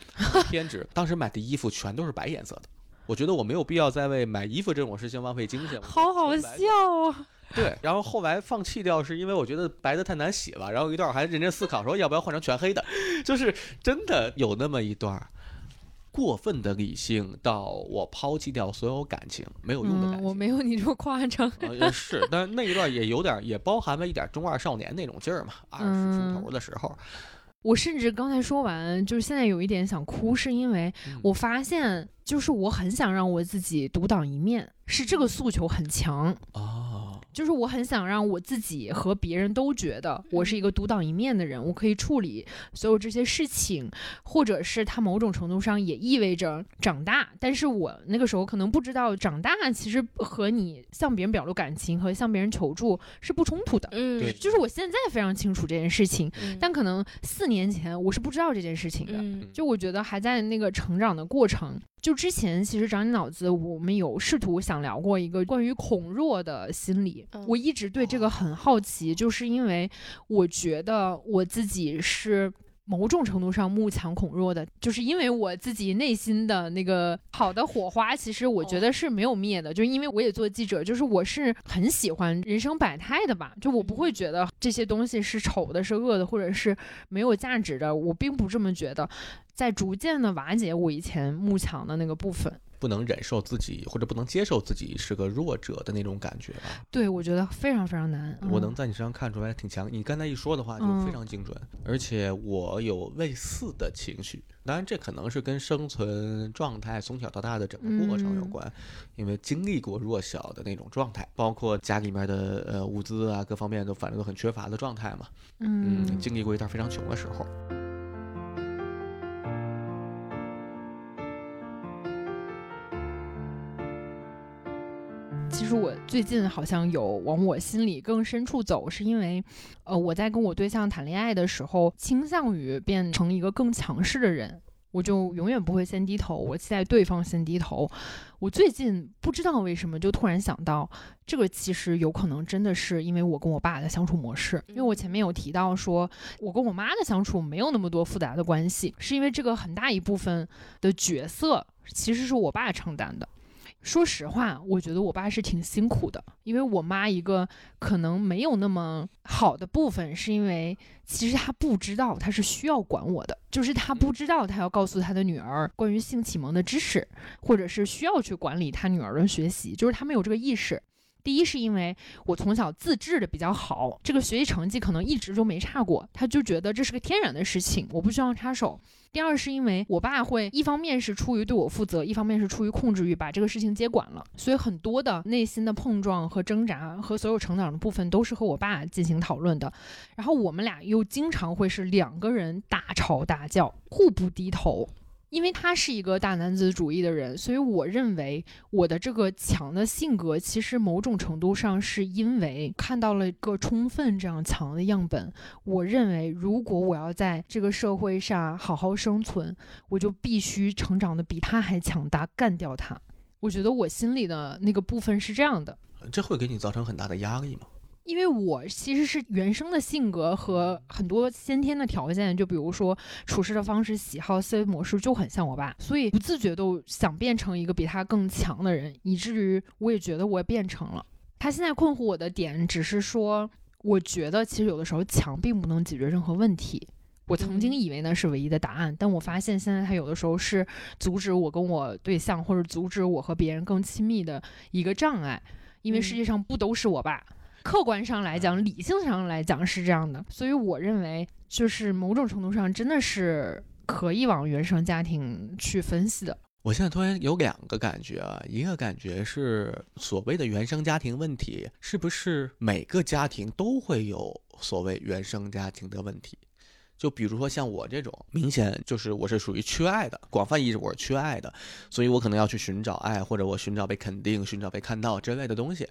偏执。当时买的衣服全都是白颜色的，我觉得我没有必要再为买衣服这种事情浪费精神。我好好笑啊！对，然后后来放弃掉，是因为我觉得白的太难洗了，然后一段还认真思考说要不要换成全黑的，就是真的有那么一段儿过分的理性到我抛弃掉所有感情，没有用的感嗯，情。我没有你这么夸张。是，但是那一段也有点，也包含了一点中二少年那种劲儿嘛，二十嗯出头的时候。我甚至刚才说完，就是现在有一点想哭，是因为嗯我发现，就是我很想让我自己独当一面，是这个诉求很强。哦，就是我很想让我自己和别人都觉得我是一个独当一面的人，我可以处理所有这些事情，或者是它某种程度上也意味着长大。但是我那个时候可能不知道，长大其实和你向别人表露感情和向别人求助是不冲突的。嗯，对就是我现在非常清楚这件事情，嗯但可能四年前我是不知道这件事情的。嗯就我觉得还在那个成长的过程。就之前其实长你脑子，我们有试图想聊过一个关于恐弱的心理。嗯我一直对这个很好奇，就是因为我觉得我自己是。某种程度上慕强恐弱的，就是因为我自己内心的那个好的火花，其实我觉得是没有灭的。就是因为我也做记者，就是我是很喜欢人生百态的吧，就我不会觉得这些东西是丑的、是恶的，或者是没有价值的，我并不这么觉得。在逐渐的瓦解我以前慕强的那个部分，不能忍受自己或者不能接受自己是个弱者的那种感觉吧。对我觉得非常非常难。嗯。我能在你身上看出来挺强，你刚才一说的话就嗯。非常精准，而且我有类似的情绪，当然这可能是跟生存状态从小到大的整个过程有嗯。关，因为经历过弱小的那种状态，包括家里面的呃物资啊各方面都反正都很缺乏的状态嘛，嗯，嗯，经历过一段非常穷的时候，其实我最近好像有往我心里更深处走，是因为，呃，我在跟我对象谈恋爱的时候，倾向于变成一个更强势的人。我就永远不会先低头，我期待对方先低头。我最近不知道为什么，就突然想到，这个其实有可能真的是因为我跟我爸的相处模式。因为我前面有提到说，我跟我妈的相处没有那么多复杂的关系，是因为这个很大一部分的角色其实是我爸承担的。说实话，我觉得我爸是挺辛苦的，因为我妈一个可能没有那么好的部分，是因为其实她不知道她是需要管我的，就是她不知道她要告诉她的女儿关于性启蒙的知识，或者是需要去管理她女儿的学习，就是她没有这个意识。第一是因为我从小自制的比较好，这个学习成绩可能一直就没差过，他就觉得这是个天然的事情，我不需要插手。第二是因为我爸会一方面是出于对我负责，一方面是出于控制欲，把这个事情接管了，所以很多的内心的碰撞和挣扎和所有成长的部分都是和我爸进行讨论的。然后我们俩又经常会是两个人大吵大叫，互不低头。因为他是一个大男子主义的人，所以我认为我的这个强的性格，其实某种程度上是因为看到了一个充分这样强的样本。我认为，如果我要在这个社会上好好生存，我就必须成长的比他还强大，干掉他。我觉得我心里的那个部分是这样的。这会给你造成很大的压力吗？因为我其实是原生的性格和很多先天的条件，就比如说处事的方式、喜好、思维模式就很像我爸，所以不自觉都想变成一个比他更强的人，以至于我也觉得我也变成了。他现在困惑我的点只是说，我觉得其实有的时候强并不能解决任何问题。我曾经以为那是唯一的答案，但我发现现在他有的时候是阻止我跟我对象或者阻止我和别人更亲密的一个障碍，因为世界上不都是我爸。客观上来讲，理性上来讲是这样的，所以我认为，就是某种程度上真的是可以往原生家庭去分析的。我现在突然有两个感觉啊，一个感觉是所谓的原生家庭问题，是不是每个家庭都会有所谓原生家庭的问题？就比如说像我这种，明显就是我是属于缺爱的，广泛意义我是缺爱的，所以我可能要去寻找爱，或者我寻找被肯定、寻找被看到之类的东西。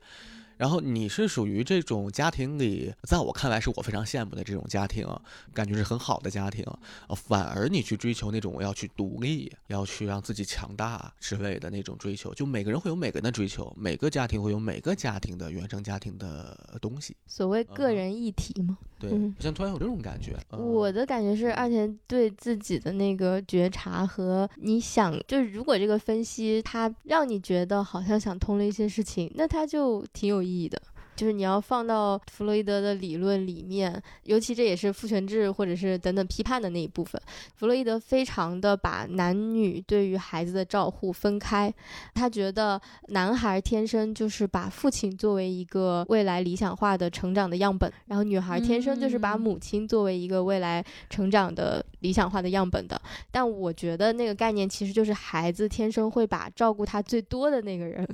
然后你是属于这种家庭里，在我看来是我非常羡慕的这种家庭，感觉是很好的家庭。呃，反而你去追求那种我要去独立，要去让自己强大之类的那种追求，就每个人会有每个人的追求，每个家庭会有每个家庭的原生家庭的东西。所谓个人议题嘛。对，嗯我现在突然有这种感觉。嗯我的感觉是，二田对自己的那个觉察和你想，就是如果这个分析它让你觉得好像想通了一些事情，那它就挺有意义的。就是你要放到弗洛伊德的理论里面，尤其这也是父权制或者是等等批判的那一部分。弗洛伊德非常的把男女对于孩子的照护分开，他觉得男孩天生就是把父亲作为一个未来理想化的成长的样本，然后女孩天生就是把嗯母亲作为一个未来成长的理想化的样本的。但我觉得那个概念其实就是孩子天生会把照顾他最多的那个人。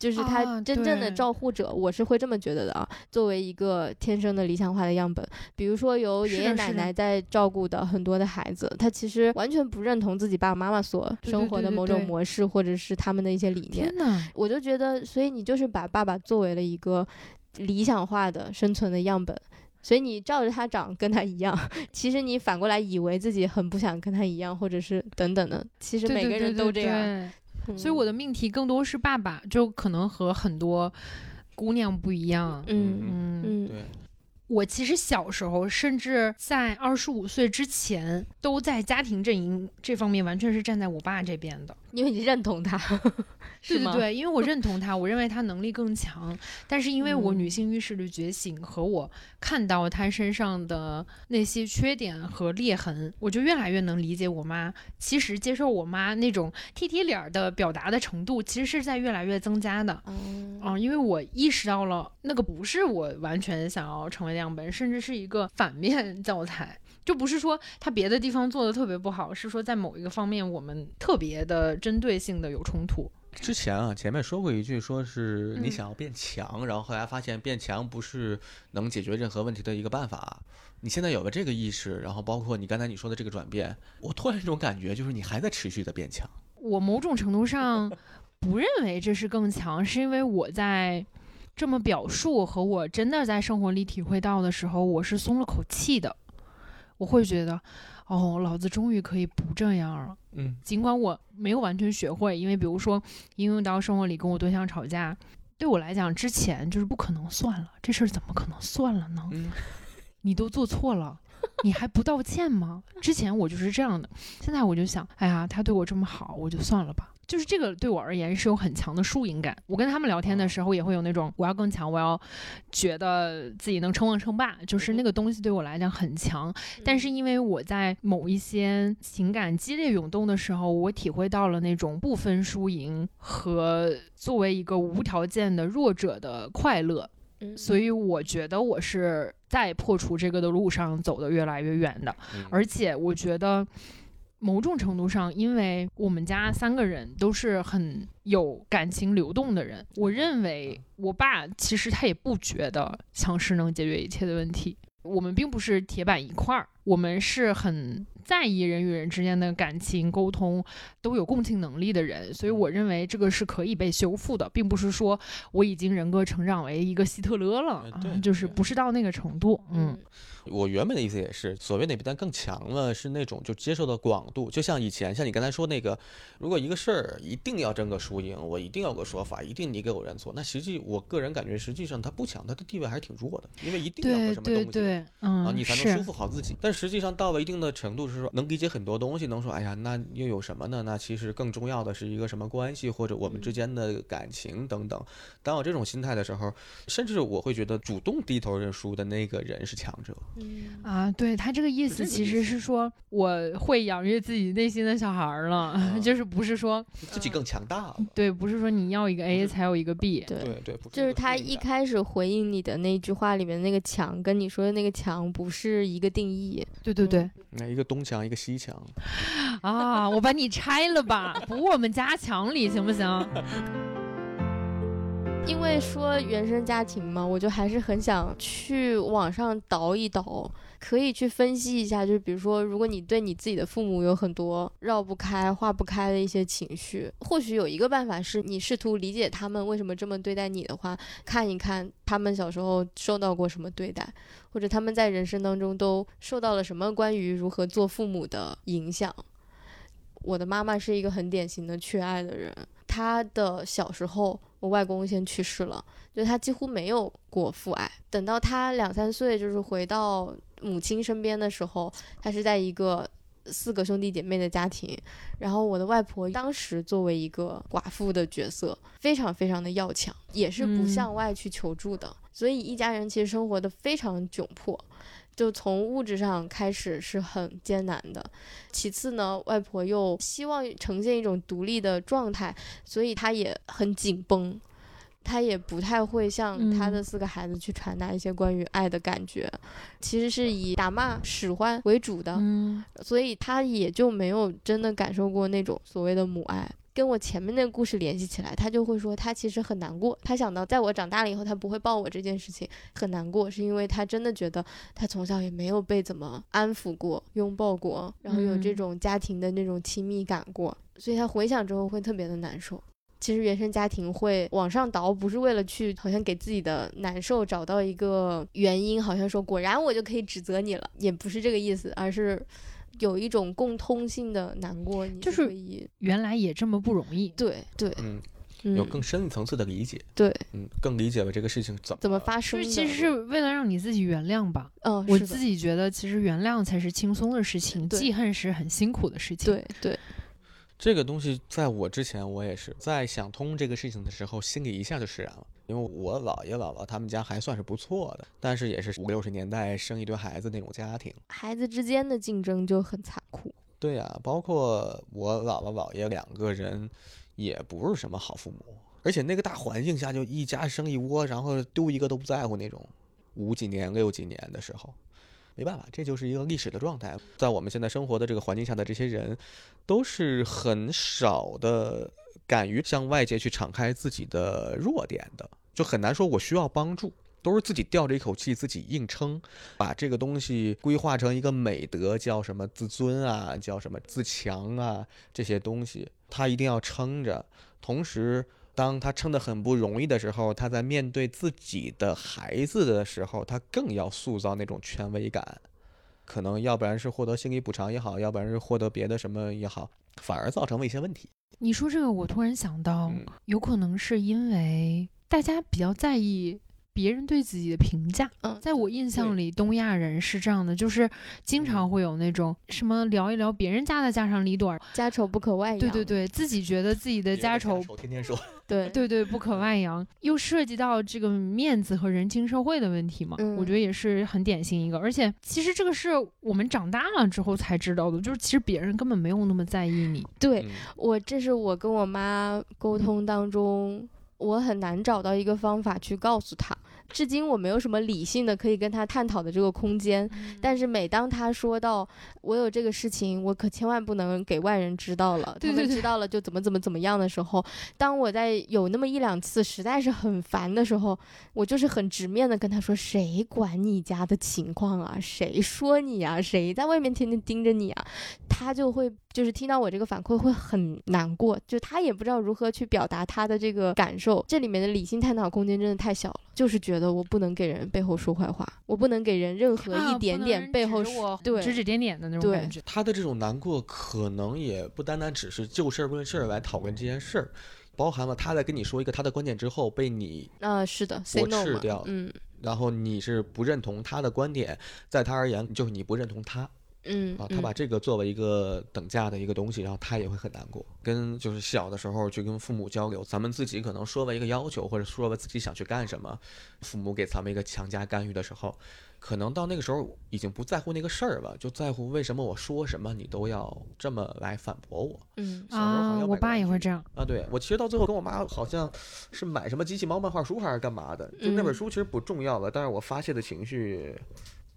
就是他啊真正的照护者，我是会这么觉得的啊。作为一个天生的理想化的样本，比如说由爷爷奶奶在照顾的很多的孩子，他其实完全不认同自己爸爸妈妈所生活的某种模式，或者是他们的一些理念我就觉得，所以你就是把爸爸作为了一个理想化的生存的样本，所以你照着他长跟他一样，其实你反过来以为自己很不想跟他一样，或者是等等的，其实每个人都这样。对所以我的命题更多是爸爸，就可能和很多姑娘不一样。嗯嗯，嗯对，我其实小时候，甚至在二十五岁之前，都在家庭阵营这方面完全是站在我爸这边的。因为你认同他？对对对，因为我 认同他，我认为他能力更强，但是因为我嗯女性意识的觉醒和我看到他身上的那些缺点和裂痕，我就越来越能理解我妈。其实接受我妈那种踢踢脸儿的表达的程度，其实是在越来越增加的。嗯嗯，因为我意识到了那个不是我完全想要成为的样本，甚至是一个反面教材。就不是说他别的地方做的特别不好，是说在某一个方面我们特别的针对性的有冲突。之前啊，前面说过一句，说是你嗯想要变强，然后后来发现变强不是能解决任何问题的一个办法。你现在有了这个意识，然后包括你刚才你说的这个转变，我突然有一种感觉，就是你还在持续的变强。我某种程度上不认为这是更强，是因为我在这么表述和我真的在生活里体会到的时候，我是松了口气的。我会觉得，哦，老子终于可以不这样了。嗯，尽管我没有完全学会，因为比如说应用到生活里跟我对象吵架，对我来讲之前就是不可能算了，这事儿怎么可能算了呢？嗯你都做错了，你还不道歉吗？之前我就是这样的，现在我就想，哎呀，他对我这么好，我就算了吧。就是这个对我而言是有很强的输赢感。我跟他们聊天的时候也会有那种我要更强，我要觉得自己能称王称霸，就是那个东西对我来讲很强。但是因为我在某一些情感激烈涌动的时候，我体会到了那种不分输赢和作为一个无条件的弱者的快乐。嗯所以我觉得我是在破除这个的路上走得越来越远的，嗯而且我觉得某种程度上，因为我们家三个人都是很有感情流动的人，我认为我爸其实他也不觉得强势能解决一切的问题。我们并不是铁板一块儿，我们是很在意人与人之间的感情沟通，都有共情能力的人，所以我认为这个是可以被修复的，并不是说我已经人格成长为一个希特勒了，呃对啊就是不是到那个程度，嗯。我原本的意思也是，所谓哪比但更强了，是那种就接受的广度，就像以前，像你刚才说那个，如果一个事儿一定要争个输赢，我一定要有个说法，一定你给我认错，那实际我个人感觉，实际上他不强，他的地位还是挺弱的，因为一定要有对对什么东西。对，嗯，啊，你才能是修复好自己。但实际上到了一定的程度，是说能理解很多东西，能说，哎呀，那又有什么呢？那其实更重要的是一个什么关系，或者我们之间的感情等等。当我这种心态的时候，甚至我会觉得主动低头认输的那个人是强者。嗯啊，对他这个意思其实是说我会养育自己内心的小孩儿了，嗯 就是不是说自己更强大了。对，不是说你要一个 A 才有一个 B，对。对对，不就是他一开始回应你的那句话里面那个强，跟你说的那个强不是一个定义。对对对，那一个东东墙一个西墙。啊，我把你拆了吧，补我们家墙里行不行？因为说原生家庭嘛，我就还是很想去网上倒一倒，可以去分析一下，就是比如说，如果你对你自己的父母有很多绕不开、化不开的一些情绪，或许有一个办法是你试图理解他们为什么这么对待你的话，看一看他们小时候受到过什么对待，或者他们在人生当中都受到了什么关于如何做父母的影响。我的妈妈是一个很典型的缺爱的人，她的小时候，我外公先去世了，就她几乎没有过父爱。等到她两三岁，就是回到母亲身边的时候，她是在一个四个兄弟姐妹的家庭，然后我的外婆当时作为一个寡妇的角色，非常非常的要强，也是不嗯向外去求助的，所以一家人其实生活的非常窘迫。就从物质上开始是很艰难的，其次呢，外婆又希望呈现一种独立的状态，所以她也很紧绷，她也不太会向他的嗯四个孩子去传达一些关于爱的感觉，其实是以打骂、使唤为主的，嗯所以他也就没有真的感受过那种所谓的母爱。跟我前面那个故事联系起来，他就会说他其实很难过，他想到在我长大了以后，他不会抱我这件事情很难过，是因为他真的觉得他从小也没有被怎么安抚过、拥抱过，然后有这嗯种家庭的那种亲密感过，所以他回想之后会特别的难受。其实原生家庭会往上倒，不是为了去好像给自己的难受找到一个原因，好像说果然我就可以指责你了，也不是这个意思，而是有一种共通性的难过，你就是原来也这么不容易。对对，嗯，嗯，有更深一层次的理解，对嗯，更理解了这个事情怎么怎么发生其实是为了让你自己原谅吧。嗯，我自己觉得，其实原谅才是轻松的事情，对记恨是很辛苦的事情。对对，这个东西在我之前，我也是在想通这个事情的时候，心里一下就释然了。因为我姥爷姥姥他们家还算是不错的，但是也是五六十年代生一堆孩子那种家庭。孩子之间的竞争就很残酷。对呀、包括我姥姥姥爷两个人，也不是什么好父母，而且那个大环境下就一家生一窝，然后丢一个都不在乎那种，五几年六几年的时候，没办法，这就是一个历史的状态。在我们现在生活的这个环境下的这些人，都是很少的敢于向外界去敞开自己的弱点的，就很难说我需要帮助。都是自己吊着一口气，自己硬撑，把这个东西规划成一个美德，叫什么自尊啊，叫什么自强啊，这些东西，他一定要撑着。同时，当他撑得很不容易的时候，他在面对自己的孩子的时候，他更要塑造那种权威感。可能要不然是获得心理补偿也好，要不然是获得别的什么也好，反而造成了一些问题。你说这个，我突然想到，嗯有可能是因为大家比较在意别人对自己的评价。嗯，在我印象里，东亚人是这样的，就是经常会有那种什么聊一聊别人家的家长里短，家丑不可外扬。对对对，自己觉得自己的家丑，天天说，对对对不可外扬，又涉及到这个面子和人情社会的问题嘛，嗯我觉得也是很典型一个。而且其实这个是我们长大了之后才知道的，就是其实别人根本没有那么在意你。对，嗯我这是我跟我妈沟通当中，我很难找到一个方法去告诉他。至今我没有什么理性的可以跟他探讨的这个空间。但是每当他说到我有这个事情，我可千万不能给外人知道了，对对对他们知道了就怎么怎么怎么样的时候，当我在有那么一两次实在是很烦的时候，我就是很直面的跟他说：“谁管你家的情况啊？谁说你啊？谁在外面天天盯着你啊？”他就会就是听到我这个反馈会很难过，就他也不知道如何去表达他的这个感受。这里面的理性探讨空间真的太小了，就是觉得我不能给人背后说坏话，我不能给人任何啊一点点背后对指指点点的那种感觉。他的这种难过，可能也不单单只是就事儿论事儿来讨论这件事儿，包含了他在跟你说一个他的观点之后，被你，啊、是的驳 no 嘛斥掉嗯然后你是不认同他的观点，在他而言就是你不认同他嗯啊，他把嗯这个作为一个等价的一个东西，然后他也会很难过。跟就是小的时候去跟父母交流，咱们自己可能说了一个要求，或者说了自己想去干什么，父母给咱们一个强加干预的时候，可能到那个时候已经不在乎那个事儿了，就在乎为什么我说什么你都要这么来反驳我。嗯小时候好啊，我爸也会这样。啊，对我其实到最后跟我妈好像是买什么机器猫漫画书还是干嘛的，就那本嗯书其实不重要了，但是我发泄的情绪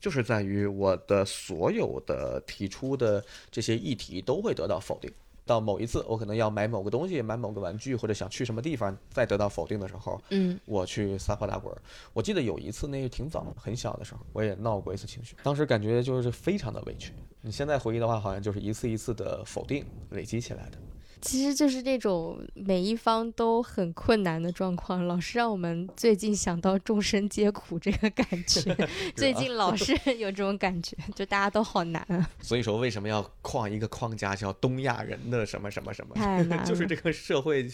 就是在于我的所有的提出的这些议题都会得到否定。到某一次，我可能要买某个东西，买某个玩具，或者想去什么地方，再得到否定的时候，嗯，我去撒泼打滚儿。我记得有一次，那个挺早，很小的时候，我也闹过一次情绪，当时感觉就是非常的委屈。你现在回忆的话，好像就是一次一次的否定累积起来的。其实就是这种每一方都很困难的状况，老是让我们最近想到众生皆苦这个感觉 最近老是 有这种感觉，就大家都好难啊，所以说，为什么要框一个框架叫东亚人的什么什么什么？太难了。就是这个社会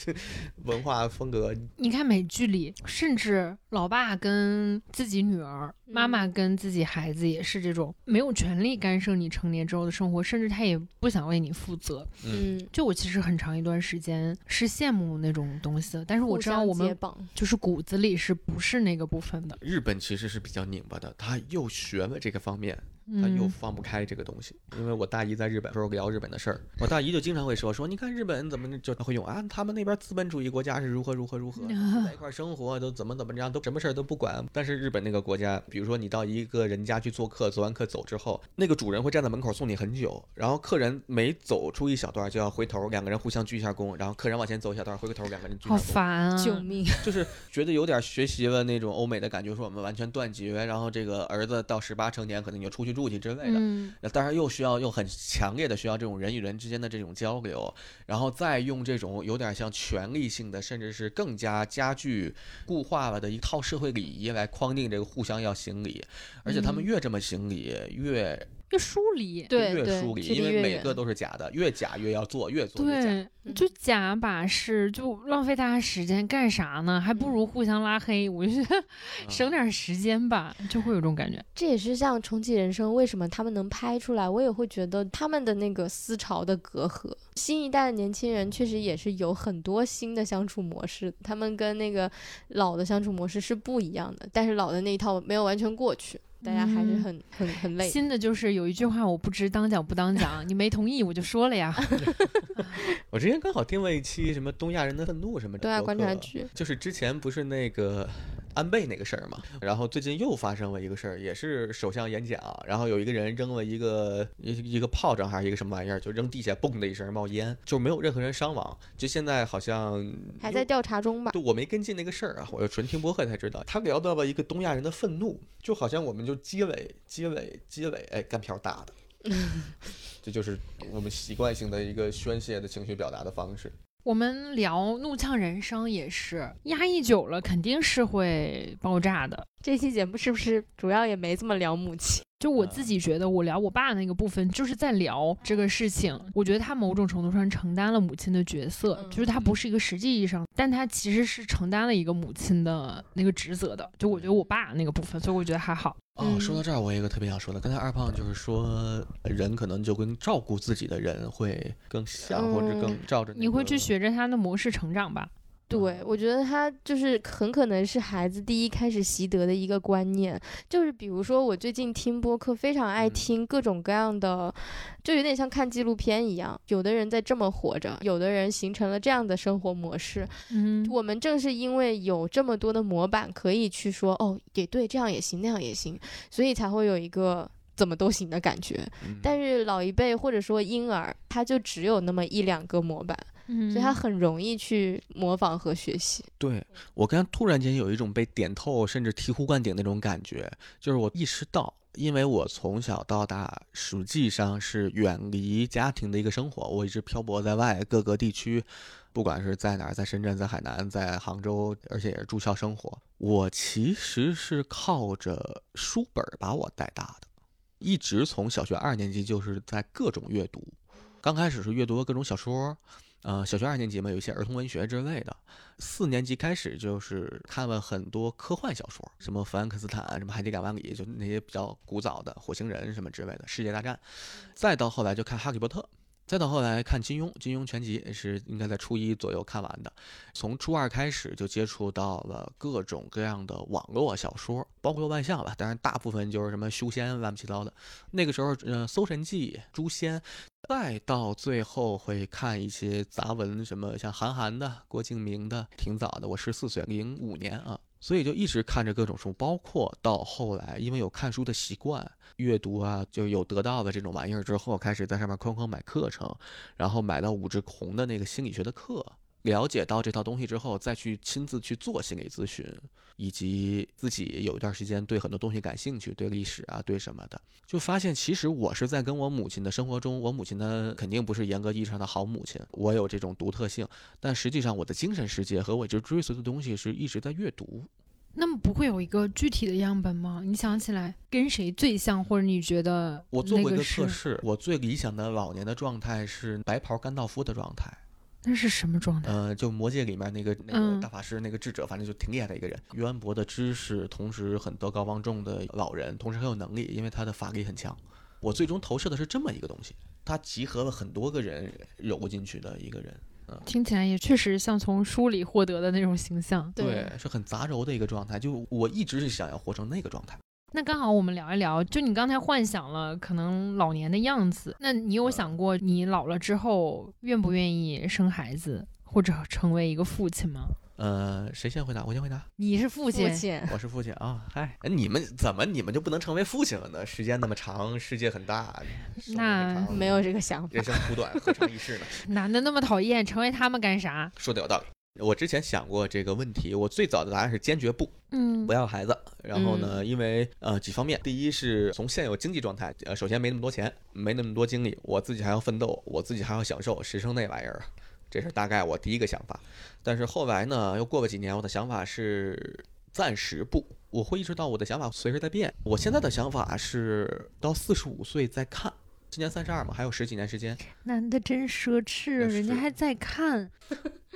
文化风格。你看美剧里，甚至老爸跟自己女儿，妈妈跟自己孩子也是这种没有权利干涉你成年之后的生活，甚至他也不想为你负责。嗯，就我其实很长一段时间是羡慕那种东西的，但是我知道我们就是骨子里是不是那个部分的。日本其实是比较拧巴的，他又学了这个方面，他又嗯，放不开这个东西。因为我大姨在日本时候聊日本的事儿，我大姨就经常会说说，你看日本怎么就会用啊，他们那边资本主义国家是如何如何如何，在一块儿生活都怎么怎么着，都什么事儿都不管。但是日本那个国家，比如说你到一个人家去做客，做完客走之后，那个主人会站在门口送你很久，然后客人每走出一小段就要回头，两个人互相鞠一下躬，然后客人往前走一小段，回个头，两个人鞠一好下躬。烦啊！救命！就是觉得有点学习了那种欧美的感觉，说我们完全断绝，然后这个儿子到十八成年可能就出去住去之类的。当然又需要又很强烈的需要这种人与人之间的这种交流，然后再用这种有点像权力性的，甚至是更加加剧固化了的一套社会礼仪来框定这个互相要行礼，而且他们嗯越这么行礼，越越疏离。对对越疏离，因为每个都是假的，越假越要做，越做越假。对，就假把式，就浪费大家时间干啥呢？还不如互相拉黑。我就觉得省点时间吧，就会有这种感觉。这也是像重启人生为什么他们能拍出来，我也会觉得他们的那个思潮的隔阂。新一代的年轻人确实也是有很多新的相处模式，他们跟那个老的相处模式是不一样的，但是老的那一套没有完全过去，大家还是嗯很、很很累。新的就是有一句话我不知当讲不当讲，你没同意我就说了呀。我之前刚好听了一期什么东亚人的愤怒什么的，东亚观察局，就是之前不是那个安倍那个事儿嘛，然后最近又发生了一个事儿，也是首相演讲，然后有一个人扔了一个一一个炮仗还是一个什么玩意儿，就扔地下，嘣的一声冒烟，就没有任何人伤亡。就现在好像还在调查中吧？对，我没跟进那个事儿啊，我就纯听播客才知道。他聊到了一个东亚人的愤怒，就好像我们就积累、积累、积累，哎，干票大的，这就是我们习惯性的一个宣泄的情绪表达的方式。我们聊怒呛人生也是，压抑久了肯定是会爆炸的。这期节目是不是主要也没怎么聊母亲？就我自己觉得，我聊我爸那个部分，就是在聊这个事情。我觉得他某种程度上承担了母亲的角色，嗯就是他不是一个实际意义上，但他其实是承担了一个母亲的那个职责的。就我觉得我爸那个部分，所以我觉得还好。哦，嗯说到这儿，我有一个特别想说的，刚才二胖就是说，人可能就跟照顾自己的人会更像，或者更照着、那个。你会去学着他的模式成长吧？对，我觉得他就是很可能是孩子第一开始习得的一个观念，就是比如说我最近听播客，非常爱嗯听各种各样的，就有点像看纪录片一样。有的人在这么活着，有的人形成了这样的生活模式。嗯，我们正是因为有这么多的模板可以去说，哦，也对，这样也行，那样也行，所以才会有一个。怎么都行的感觉，嗯但是老一辈或者说婴儿，他就只有那么一两个模板，嗯所以他很容易去模仿和学习。对我刚突然间有一种被点透，甚至醍醐灌顶那种感觉，就是我意识到，因为我从小到大实际上是远离家庭的一个生活，我一直漂泊在外各个地区，不管是在哪儿，在深圳、在海南、在杭州，而且也是住校生活。我其实是靠着书本儿把我带大的，一直从小学二年级就是在各种阅读，刚开始是阅读各种小说。呃，小学二年级嘛，有一些儿童文学之类的。四年级开始就是看了很多科幻小说，什么《弗兰克斯坦》、什么《海底两万里》，就那些比较古早的火星人什么之类的，世界大战。再到后来就看《哈利波特》，再到后来看金庸，金庸全集是应该在初一左右看完的。从初二开始就接触到了各种各样的网络小说，包括万象吧，当然大部分就是什么修仙乱七八糟的。那个时候，呃，《搜神记》《诛仙》。再到最后会看一些杂文，什么像韩寒的、郭敬明的，挺早的。我十四岁，零五年啊，所以就一直看着各种书，包括到后来，因为有看书的习惯，阅读啊，就有得到的这种玩意儿之后，开始在上面哐哐买课程，然后买到武志红的那个心理学的课，了解到这套东西之后，再去亲自去做心理咨询，以及自己有一段时间对很多东西感兴趣，对历史啊，对什么的，就发现其实我是在跟我母亲的生活中，我母亲呢肯定不是严格意义上的好母亲，我有这种独特性，但实际上我的精神世界和我一直追随的东西是一直在阅读。那么不会有一个具体的样本吗？你想起来跟谁最像，或者你觉得我做过一个测试，我最理想的老年的状态是白袍甘道夫的状态。那是什么状态？呃，就魔戒里面那个那嗯个大法师那个智者，反正就挺厉害的一个人，渊博的知识，同时很德高望重的老人，同时很有能力，因为他的法力很强。我最终投射的是这么一个东西，他集合了很多个人揉进去的一个人，嗯听起来也确实像从书里获得的那种形象。对是很杂糅的一个状态。就我一直是想要活成那个状态。那刚好我们聊一聊，就你刚才幻想了可能老年的样子，那你有想过你老了之后愿不愿意生孩子，或者成为一个父亲吗？呃，谁先回答？我先回答。你是父亲，父亲，我是父亲啊，嗨，哎你们怎么你们就不能成为父亲了呢？时间那么长，世界很大，那没有这个想法人。生苦短，何尝一世呢？男的那么讨厌，成为他们干啥？说的有道理。我之前想过这个问题，我最早的答案是坚决不，嗯不要孩子。然后呢，因为呃几方面，第一是从现有经济状态，呃，首先没那么多钱，没那么多精力，我自己还要奋斗，我自己还要享受，谁生那玩意儿啊？这是大概我第一个想法。但是后来呢，又过了几年，我的想法是暂时不，我会意识到我的想法随时在变。我现在的想法是到四十五岁再看。今年三十二嘛，还有十几年时间。男的真奢侈，呃人家还在看。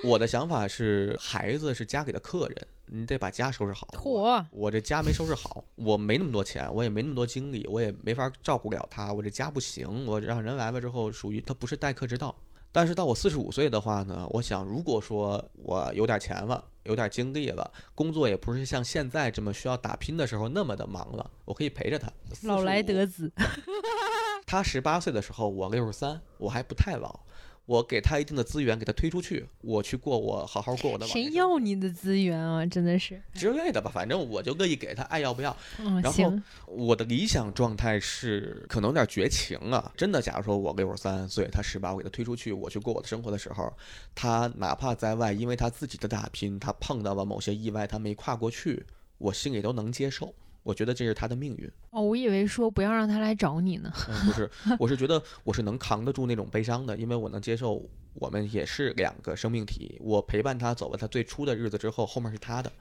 我的想法是，孩子是家里的客人，你得把家收拾好。妥，我这家没收拾好，我没那么多钱，我也没那么多精力，我也没法照顾了他，我这家不行，我让人来了之后，属于他不是待客之道。但是到我四十五岁的话呢，我想，如果说我有点钱了，有点精力了，工作也不是像现在这么需要打拼的时候那么的忙了，我可以陪着他。老来45得子。他十八岁的时候，我六十三，我还不太老，我给他一定的资源，给他推出去，我去过我好好过我的老谁要你的资源啊？真的是。之类的吧，反正我就乐意给他，爱要不要。嗯，然后行，我的理想状态是可能有点绝情啊，真的。假如说我六十三岁，他十八，我给他推出去，我去过我的生活的时候，他哪怕在外，因为他自己的打拼，他碰到了某些意外，他没跨过去，我心里都能接受。我觉得这是他的命运。哦，我以为说不要让他来找你呢。嗯，不是，我是觉得我是能扛得住那种悲伤的，因为我能接受我们也是两个生命体，我陪伴他走了他最初的日子之后，后面是他的。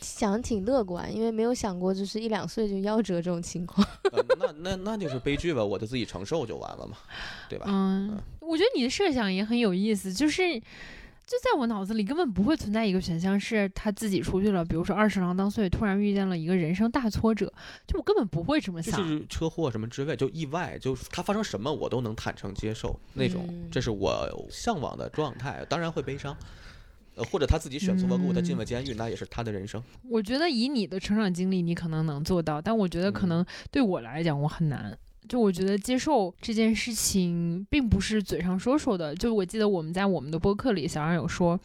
想挺乐观，因为没有想过就是一两岁就夭折这种情况。呃、那那那就是悲剧吧，我就自己承受就完了嘛，对吧？嗯，我觉得你的设想也很有意思，就是。就在我脑子里根本不会存在一个选项是他自己出去了，比如说二十郎当岁，突然遇见了一个人生大挫折，就我根本不会这么想就想。是车祸什么之类，就意外，就他发生什么我都能坦诚接受那种，嗯这是我向往的状态。当然会悲伤，呃，或者他自己选错了路，他进了监狱，那也是他的人生。我觉得以你的成长经历，你可能能做到，但我觉得可嗯能对我来讲我很难。就我觉得接受这件事情，并不是嘴上说说的。就我记得我们在我们的播客里，小杨有说。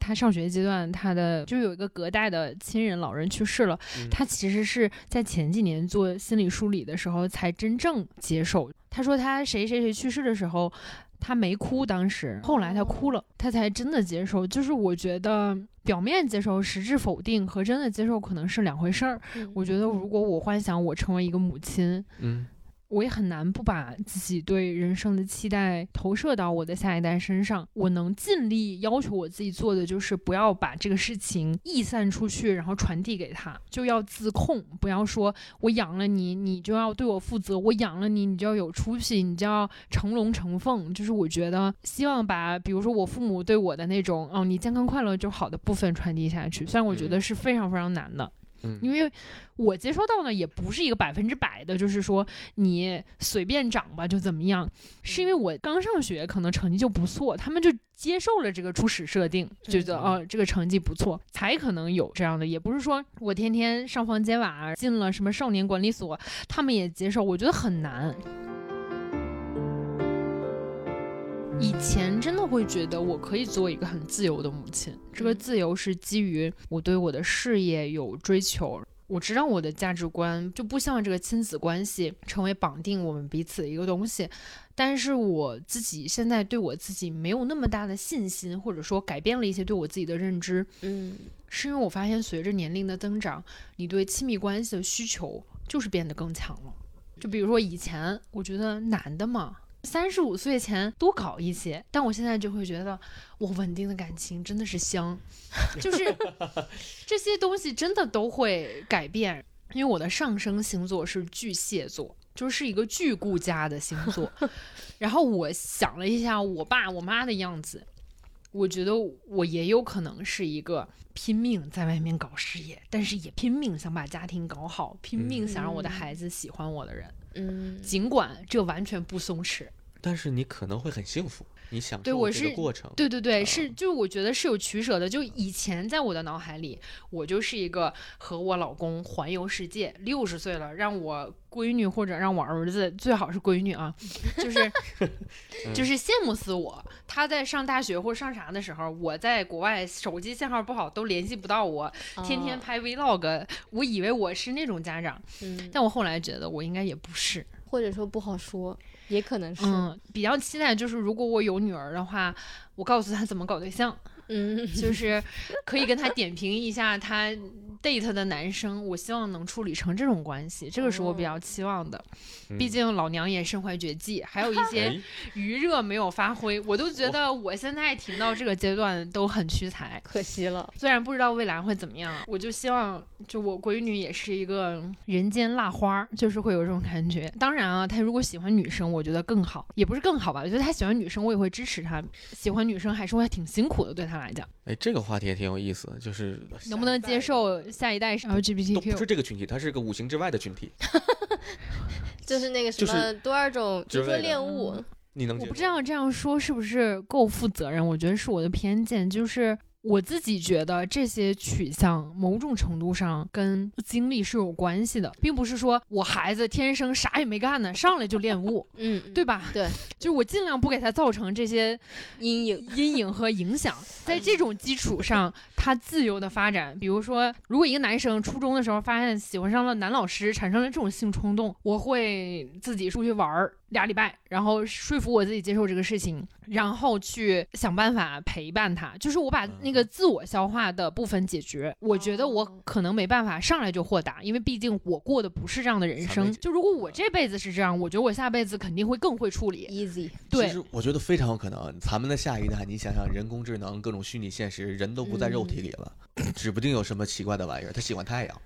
他上学阶段，他的就有一个隔代的亲人老人去世了，嗯他其实是在前几年做心理梳理的时候才真正接受。他说他谁谁谁去世的时候，他没哭，当时后来他哭了，他才真的接受。就是我觉得表面接受、实质否定和真的接受可能是两回事儿。我觉得如果我幻想我成为一个母亲，嗯，我也很难不把自己对人生的期待投射到我的下一代身上。我能尽力要求我自己做的，就是不要把这个事情溢散出去，然后传递给他，就要自控，不要说我养了你，你就要对我负责；我养了你，你就要有出息，你就要成龙成凤。就是我觉得，希望把比如说我父母对我的那种哦，你健康快乐就好的部分传递下去。虽然我觉得是非常非常难的。嗯因为我接收到呢，也不是一个百分之百的，就是说你随便长吧就怎么样，是因为我刚上学，可能成绩就不错，他们就接受了这个初始设定，觉得哦这个成绩不错，才可能有这样的，也不是说我天天上房揭瓦，进了什么少年管理所，他们也接受，我觉得很难。以前真的会觉得我可以做一个很自由的母亲，这个自由是基于我对我的事业有追求。我知道我的价值观就不希望这个亲子关系成为绑定我们彼此的一个东西，但是我自己现在对我自己没有那么大的信心，或者说改变了一些对我自己的认知，嗯是因为我发现随着年龄的增长，你对亲密关系的需求就是变得更强了。就比如说以前，我觉得男的嘛，三十五岁前多搞一些，但我现在就会觉得，我稳定的感情真的是香，就是这些东西真的都会改变。因为我的上升星座是巨蟹座，就是一个巨顾家的星座。然后我想了一下我爸我妈的样子，我觉得我也有可能是一个拼命在外面搞事业，但是也拼命想把家庭搞好，拼命想让我的孩子喜欢我的人。嗯尽管这完全不松弛，但是你可能会很幸福，你享受这对我是个过程。对对对，啊是，就是我觉得是有取舍的。就以前在我的脑海里，我就是一个和我老公环游世界，六十岁了，让我闺女或者让我儿子，最好是闺女啊，就是 就是羡慕死我。他在上大学或上啥的时候，我在国外手机信号不好，都联系不到我，天天哦拍 vlog，我以为我是那种家长，嗯，但我后来觉得我应该也不是。或者说不好说，也可能是。嗯，比较期待就是如果我有女儿的话，我告诉她怎么搞对象，嗯 就是可以跟他点评一下他 date 的男生，我希望能处理成这种关系，这个是我比较期望的。毕嗯竟老娘也身怀绝技，还有一些哎余热没有发挥，我都觉得我现在停到这个阶段都很屈才。可惜了。虽然不知道未来会怎么样，我就希望就我闺女也是一个人间辣花，就是会有这种感觉。当然啊，她如果喜欢女生，我觉得更好，也不是更好吧。我觉得她喜欢女生，我也会支持她。喜欢女生还是会挺辛苦的，对她来讲，哎，这个话题也挺有意思，就是能不能接受下一代是都不是 LGBTQ？这个群体，它是个五行之外的群体。就是那个什就是么多少种，就说恋物，你能我不知道这样说是不是够负责任，我觉得是我的偏见，就是。我自己觉得这些取向某种程度上跟经历是有关系的，并不是说我孩子天生啥也没干呢，上来就恋物，嗯，对吧？对，就是我尽量不给他造成这些阴影，阴影和影响，在这种基础上，他自由的发展。比如说，如果一个男生初中的时候发现喜欢上了男老师，产生了这种性冲动，我会自己出去玩儿俩礼拜，然后说服我自己接受这个事情，然后去想办法陪伴他。就是我把那个自我消化的部分解决。我觉得我可能没办法上来就豁达，因为毕竟我过的不是这样的人生就如果我这辈子是这样，我觉得我下辈子肯定会更会处理。easy，对嗯其实我觉得非常有可能，咱们的下一代，你想想，人工智能、各种虚拟现实，人都不在肉体里了，指不定有什么奇怪的玩意儿。他喜欢太阳，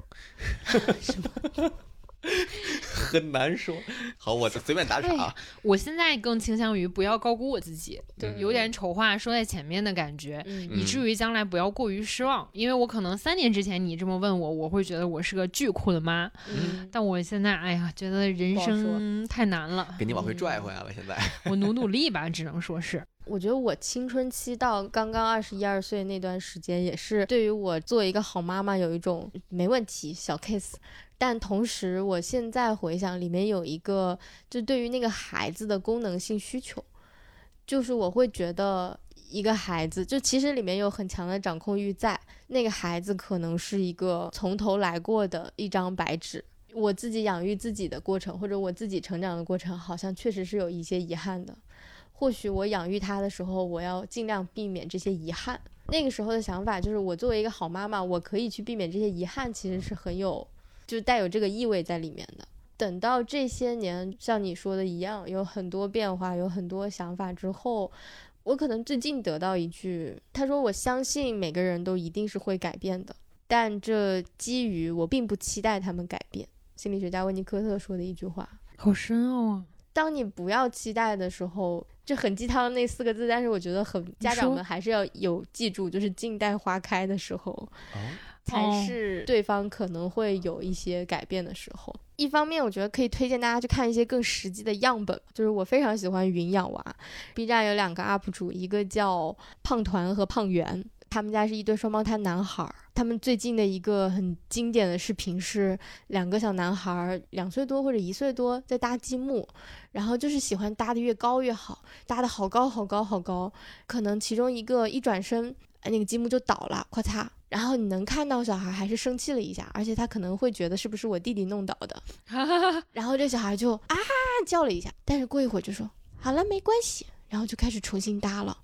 很难说。好，我随便打岔啊。我现在更倾向于不要高估我自己，对有点丑话说在前面的感觉，嗯以至于将来不要过于失望。因为我可能三年之前你这么问我，我会觉得我是个巨酷的妈，嗯，但我现在哎呀，觉得人生太难了，给你往回拽回来了，现在。我努努力吧，只能说是。我觉得我青春期到刚刚二十一二岁那段时间，也是对于我做一个好妈妈有一种没问题小 case。但同时，我现在回想，里面有一个就对于那个孩子的功能性需求，就是我会觉得一个孩子，就其实里面有很强的掌控欲在，那个孩子可能是一个从头来过的一张白纸。我自己养育自己的过程，或者我自己成长的过程，好像确实是有一些遗憾的。或许我养育他的时候，我要尽量避免这些遗憾。那个时候的想法就是，我作为一个好妈妈，我可以去避免这些遗憾，其实是很有，就带有这个意味在里面的。等到这些年，像你说的一样，有很多变化，有很多想法之后，我可能最近得到一句，他说：“我相信每个人都一定是会改变的，但这基于我并不期待他们改变。”心理学家温尼科特说的一句话。好深奥啊！当你不要期待的时候，就很鸡汤那四个字，但是我觉得很家长们还是要有记住，就是静待花开的时候，哦，才哦是对方可能会有一些改变的时候。一方面，我觉得可以推荐大家去看一些更实际的样本，就是我非常喜欢云养娃，B 站有两个 UP 主，一个叫胖团和胖圆。他们家是一对双胞胎男孩儿，他们最近的一个很经典的视频是两个小男孩儿，两岁多或者一岁多在搭积木，然后就是喜欢搭的越高越好，搭的好高好高好高，可能其中一个一转身，哎那个积木就倒了，咔嚓。然后你能看到小孩还是生气了一下，而且他可能会觉得是不是我弟弟弄倒的，然后这小孩就啊叫了一下，但是过一会儿就说好了没关系，然后就开始重新搭了。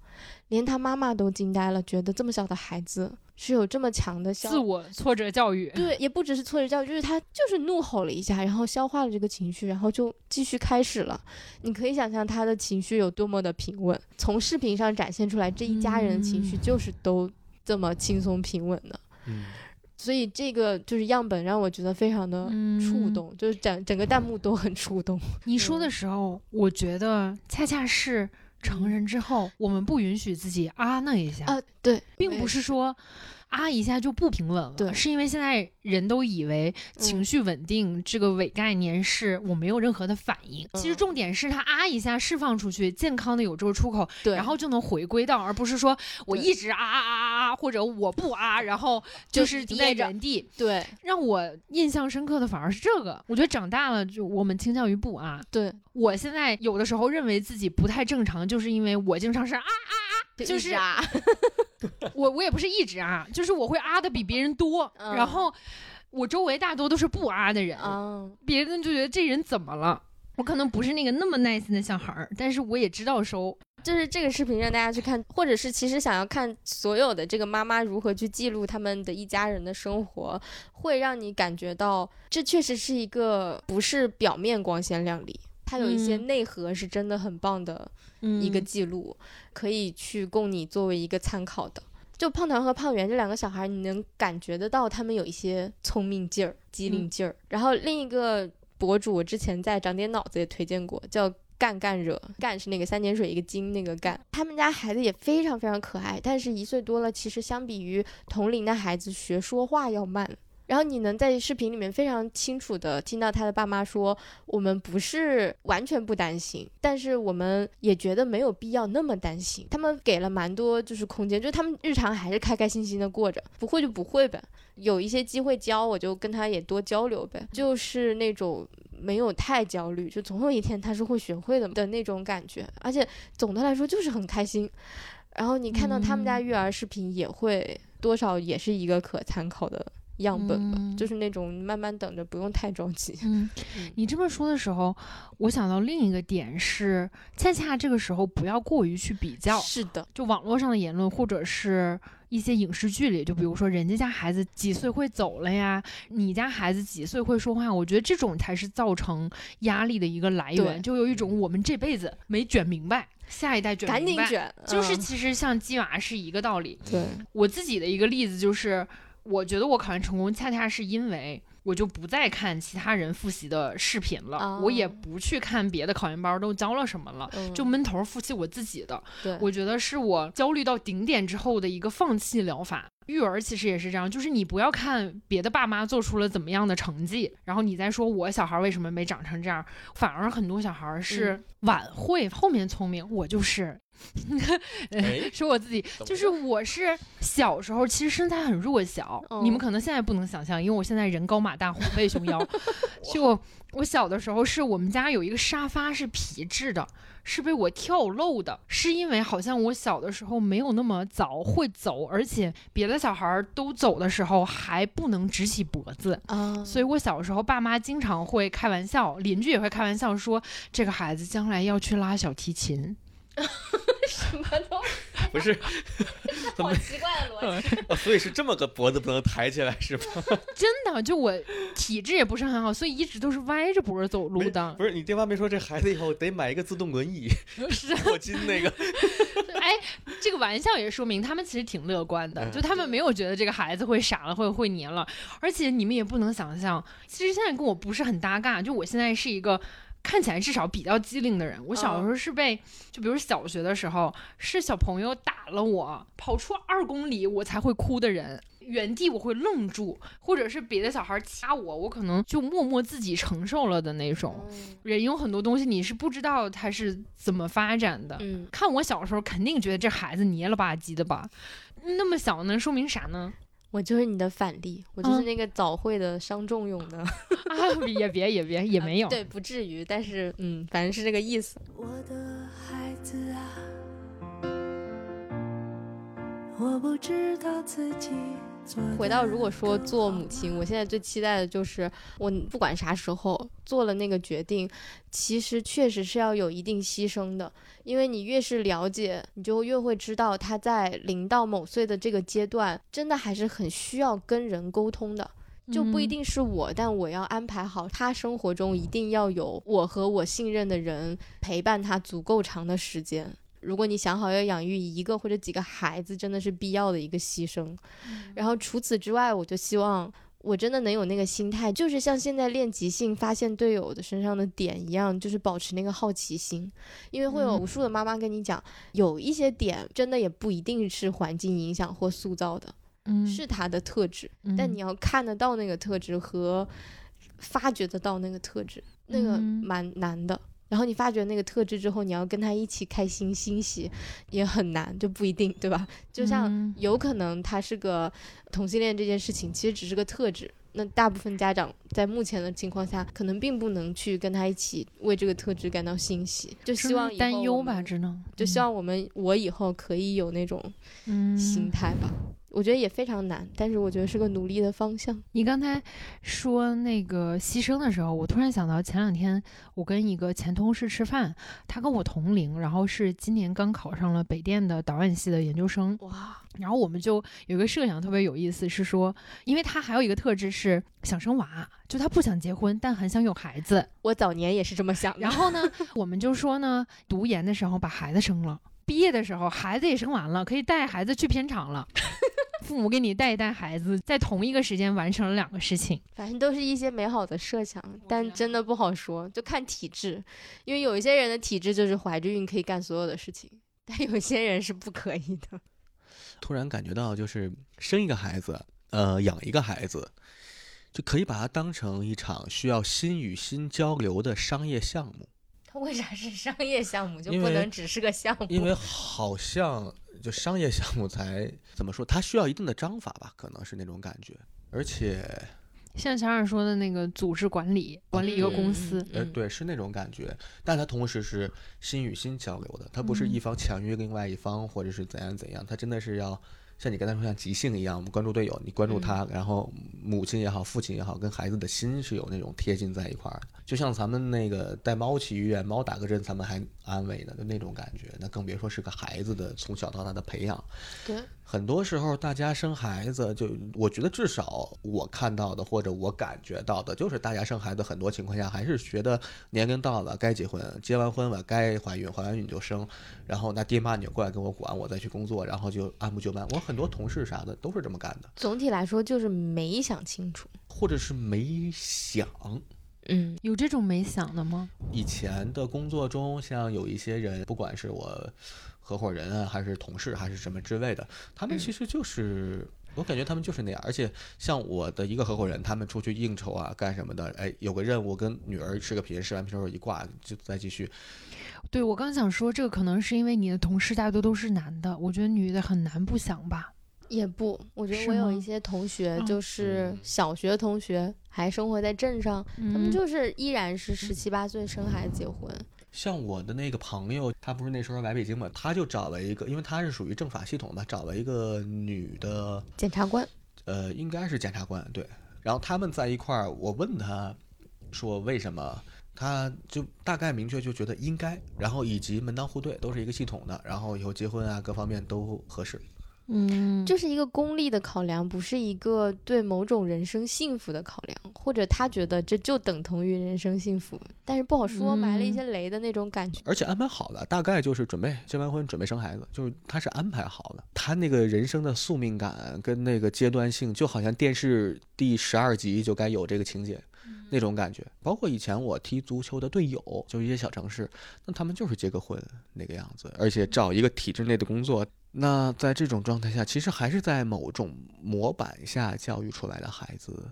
连他妈妈都惊呆了，觉得这么小的孩子是有这么强的自我挫折教育。对，也不只是挫折教育，就是他就是怒吼了一下，然后消化了这个情绪，然后就继续开始了。你可以想象他的情绪有多么的平稳。从视频上展现出来，这一家人的情绪就是都这么轻松平稳的。嗯，所以这个就是样本让我觉得非常的触动，就是整整个弹幕都很触动。你说的时候，我觉得恰恰是。成人之后，我们不允许自己啊那一下啊，对，并不是说。啊一下就不平稳了，对，是因为现在人都以为情绪稳定这个伪概念是我没有任何的反应。其实重点是他啊一下释放出去，健康的有这个出口，对，然后就能回归到，而不是说我一直啊啊啊啊啊，或者我不啊，然后就是停在原地。对，让我印象深刻的反而是这个。我觉得长大了就我们倾向于不啊。对，我现在有的时候认为自己不太正常，就是因为我经常是啊啊啊，就是啊。我我也不是一直啊，就是我会啊的比别人多，然后我周围大多都是不啊的人，别人就觉得这人怎么了？我可能不是那个那么 nice 的小孩儿，但是我也知道收。就是这个视频让大家去看，或者是其实想要看所有的这个妈妈如何去记录他们的一家人的生活，会让你感觉到这确实是一个不是表面光鲜亮丽。它有一些内核是真的很棒的一个记录，可以去供你作为一个参考的。就胖团和胖圆这两个小孩，你能感觉得到他们有一些聪明劲儿、机灵劲儿。然后另一个博主，我之前在长点脑子也推荐过，叫干干惹，干是那个三点水一个金那个干。他们家孩子也非常非常可爱，但是一岁多了，其实相比于同龄的孩子学说话要慢。然后你能在视频里面非常清楚的听到他的爸妈说：“我们不是完全不担心，但是我们也觉得没有必要那么担心。”他们给了蛮多就是空间，就他们日常还是开开心心的过着，不会就不会呗。有一些机会教，我就跟他也多交流呗，就是那种没有太焦虑，就总有一天他是会学会的的那种感觉。而且总的来说就是很开心。然后你看到他们家育儿视频，也会多少也是一个可参考的。样本吧，就是那种慢慢等着，不用太着急。嗯，你这么说的时候，我想到另一个点是，恰恰这个时候不要过于去比较。是的，就网络上的言论，或者是一些影视剧里，就比如说人家家孩子几岁会走了呀，你家孩子几岁会说话，我觉得这种才是造成压力的一个来源。就有一种我们这辈子没卷明白，下一代卷赶紧卷，就是其实像鸡娃是一个道理。对我自己的一个例子就是。我觉得我考研成功，恰恰是因为我就不再看其他人复习的视频了，我也不去看别的考研班都教了什么了，就闷头复习我自己的。对，我觉得是我焦虑到顶点之后的一个放弃疗法。育儿其实也是这样，就是你不要看别的爸妈做出了怎么样的成绩，然后你再说我小孩为什么没长成这样，反而很多小孩是晚会后面聪明，我就是。说我自己就是我是小时候其实身材很弱小，你们可能现在不能想象，因为我现在人高马大虎背熊腰。就我小的时候是我们家有一个沙发是皮质的，是被我跳漏的，是因为好像我小的时候没有那么早会走，而且别的小孩都走的时候还不能直起脖子啊，所以我小时候爸妈经常会开玩笑，邻居也会开玩笑说这个孩子将来要去拉小提琴。什么都不是，好奇怪的逻辑。所以是这么个脖子不能抬起来是吗？真的，就我体质也不是很好，所以一直都是歪着脖子走路的。不是你爹妈没说这孩子以后得买一个自动轮椅，是过筋那个。哎，这个玩笑也说明他们其实挺乐观的，就他们没有觉得这个孩子会傻了，会会黏了。而且你们也不能想象，其实现在跟我不是很搭嘎。就我现在是一个。看起来至少比较机灵的人，我小时候是被，就比如小学的时候，是小朋友打了我，跑出二公里我才会哭的人，原地我会愣住，或者是别的小孩掐我，我可能就默默自己承受了的那种。人有很多东西你是不知道他是怎么发展的。看我小时候肯定觉得这孩子蔫了吧唧的吧。那么小能，说明啥呢？我就是你的反例，我就是嗯那个早会的伤仲永的，啊，也别也别也没有，对，不至于，但是嗯，反正是这个意思。我的孩子啊，我不知道自己回到如果说做母亲，我现在最期待的就是我不管啥时候做了那个决定，其实确实是要有一定牺牲的，因为你越是了解，你就越会知道他在零到某岁的这个阶段，真的还是很需要跟人沟通的。就不一嗯定是我，但我要安排好他生活中一定要有我和我信任的人陪伴他足够长的时间。如果你想好要养育一个或者几个孩子，真的是必要的一个牺牲。然后除此之外，我就希望我真的能有那个心态，就是像现在练即兴发现队友的身上的点一样，就是保持那个好奇心，因为会有嗯无数的妈妈跟你讲，有一些点真的也不一定是环境影响或塑造的，嗯是他的特质。但嗯你要看得到那个特质和发掘得到那个特质，那个嗯蛮难的。然后你发觉那个特质之后，你要跟他一起开心欣喜，也很难，就不一定，对吧？就像嗯有可能他是个同性恋这件事情，其实只是个特质。那大部分家长在目前的情况下，可能并不能去跟他一起为这个特质感到欣喜，就希望担忧吧，只能就希望我们我以后可以有那种嗯心态吧。我觉得也非常难，但是我觉得是个努力的方向。你刚才说那个牺牲的时候，我突然想到前两天我跟一个前同事吃饭，他跟我同龄，然后是今年刚考上了北电的导演系的研究生。哇，然后我们就有一个设想特别有意思，是说，因为他还有一个特质是想生娃，就他不想结婚，但很想有孩子。我早年也是这么想的。然后呢，我们就说呢，读研的时候把孩子生了，毕业的时候孩子也生完了，可以带孩子去片场了。父母给你带一带孩子，在同一个时间完成了两个事情。反正都是一些美好的设想，但真的不好说，就看体质。因为有一些人的体质就是怀着孕可以干所有的事情，但有些人是不可以的。突然感觉到，就是生一个孩子，呃，养一个孩子，就可以把它当成一场需要心与心交流的商业项目。它 为啥是商业项目，就不能只是个项目？因为好像就商业项目才怎么说，它需要一定的章法吧，可能是那种感觉。而且，像小冉说的那个组织管理，管理一个公司，呃，嗯，对，是那种感觉，但它同时是心与心交流的，它不是一嗯方强于另外一方，或者是怎样怎样，它真的是要像你刚才说像即兴一样，我们关注队友，你关注他，然后母亲也好，父亲也好，跟孩子的心是有那种贴近在一块儿的，就像咱们那个带猫去医院，猫打个针，咱们还安慰呢，就那种感觉，那更别说是个孩子的从小到大的培养。对，很多时候，大家生孩子，就我觉得至少我看到的或者我感觉到的，就是大家生孩子很多情况下还是觉得年龄到了该结婚，结完婚了该怀孕，怀完孕就生，然后那爹妈你就过来跟我管，我再去工作，然后就按部就班。我很多同事啥的都是这么干的，总体来说就是没想清楚。或者是没想。嗯，有这种没想的吗？以前的工作中，像有一些人，不管是我合伙人啊，还是同事，还是什么之类的，他们其实就是，我感觉他们就是那样。而且像我的一个合伙人，他们出去应酬啊，干什么的，哎，有个任务跟女儿吃个频，视完频之后一挂就再继续。对我刚想说，这个可能是因为你的同事大多都是男的，我觉得女的很难不想吧。也不，我觉得我有一些同学，嗯就是小学同学，还生活在镇上，他他们就是依然是十七八岁生孩子结婚。像我的那个朋友，他不是那时候来北京嘛，他就找了一个，因为他是属于政法系统嘛，找了一个女的，检察官，呃，应该是检察官对。然后他们在一块儿，我问他说为什么，他就大概明确就觉得应该，然后以及门当户对都是一个系统的，然后以后结婚啊各方面都合适。嗯，就是一个功利的考量，不是一个对某种人生幸福的考量，或者他觉得这就等同于人生幸福，但是不好说，埋了一些雷的那种感觉。而且安排好了，大概就是准备结完婚准备生孩子，就是他是安排好了。他那个人生的宿命感跟那个阶段性，就好像电视第十二集就该有这个情节。那种感觉，包括以前我踢足球的队友，就一些小城市，那他们就是结个婚那个样子，而且找一个体制内的工作。那在这种状态下，其实还是在某种模板下教育出来的孩子。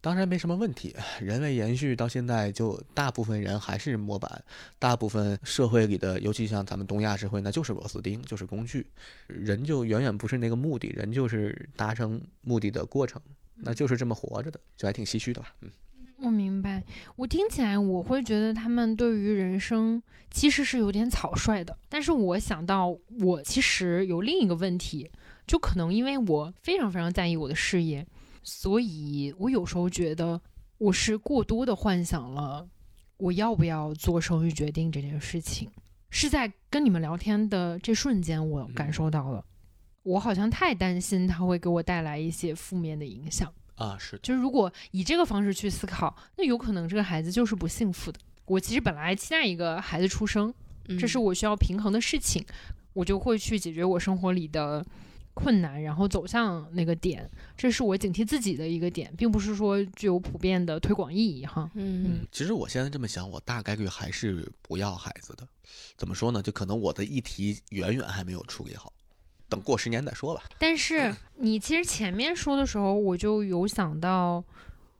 当然没什么问题。人类延续到现在，就大部分人还是模板，大部分社会里的，尤其像咱们东亚社会，那就是螺丝钉，就是工具。人就远远不是那个目的，人就是达成目的的过程，那就是这么活着的，就还挺唏嘘的吧。嗯，我明白。我听起来，我会觉得他们对于人生其实是有点草率的。但是我想到，我其实有另一个问题，就可能因为我非常非常在意我的事业。所以，我有时候觉得我是过多的幻想了，我要不要做生育决定这件事情，是在跟你们聊天的这瞬间，我感受到了，我好像太担心他会给我带来一些负面的影响啊。是，就是如果以这个方式去思考，那有可能这个孩子就是不幸福的。我其实本来期待一个孩子出生，这是我需要平衡的事情，我就会去解决我生活里的。困难，然后走向那个点，这是我警惕自己的一个点，并不是说具有普遍的推广意义哈。嗯，其实我现在这么想，我大概率还是不要孩子的。怎么说呢？就可能我的议题远远还没有处理好，等过十年再说吧。但是你其实前面说的时候，我就有想到，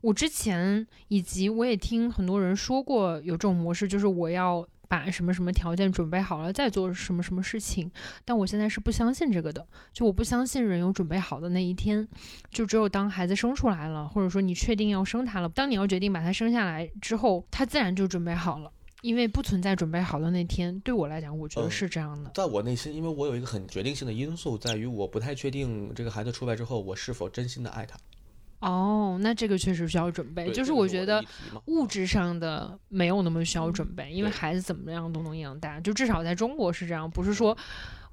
我之前以及我也听很多人说过有这种模式，就是我要。把什么什么条件准备好了再做什么什么事情，但我现在是不相信这个的，就我不相信人有准备好的那一天，就只有当孩子生出来了，或者说你确定要生他了，当你要决定把他生下来之后，他自然就准备好了，因为不存在准备好的那天。对我来讲，我觉得是这样的。在我内心，因为我有一个很决定性的因素，在于我不太确定这个孩子出来之后，我是否真心的爱他。哦，那这个确实需要准备。就是我觉得物质上的没有那么需要准备，因为孩子怎么样都能养大。就至少在中国是这样，不是说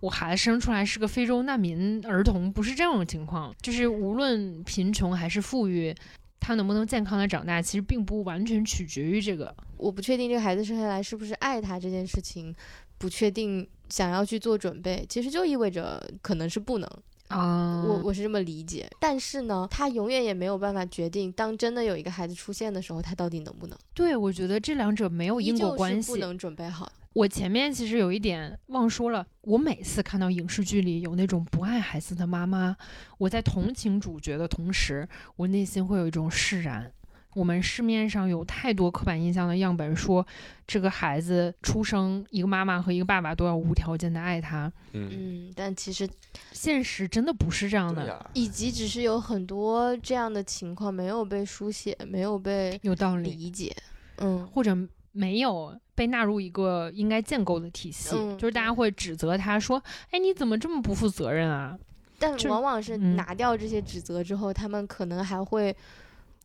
我孩子生出来是个非洲难民儿童，不是这种情况。就是无论贫穷还是富裕，他能不能健康的长大，其实并不完全取决于这个。我不确定这个孩子生下来是不是爱他这件事情，不确定想要去做准备，其实就意味着可能是不能。啊，我我是这么理解，但是呢，他永远也没有办法决定，当真的有一个孩子出现的时候，他到底能不能？对，我觉得这两者没有因果关系，不能准备好。我前面其实有一点忘说了，我每次看到影视剧里有那种不爱孩子的妈妈，我在同情主角的同时，我内心会有一种释然。我们市面上有太多刻板印象的样本，说这个孩子出生，一个妈妈和一个爸爸都要无条件的爱他。嗯，但其实现实真的不是这样的，以及只是有很多这样的情况没有被书写，没有被有道理理解，嗯，或者没有被纳入一个应该建构的体系，就是大家会指责他说：“哎，你怎么这么不负责任啊？”但往往是拿掉这些指责之后，他们可能还会。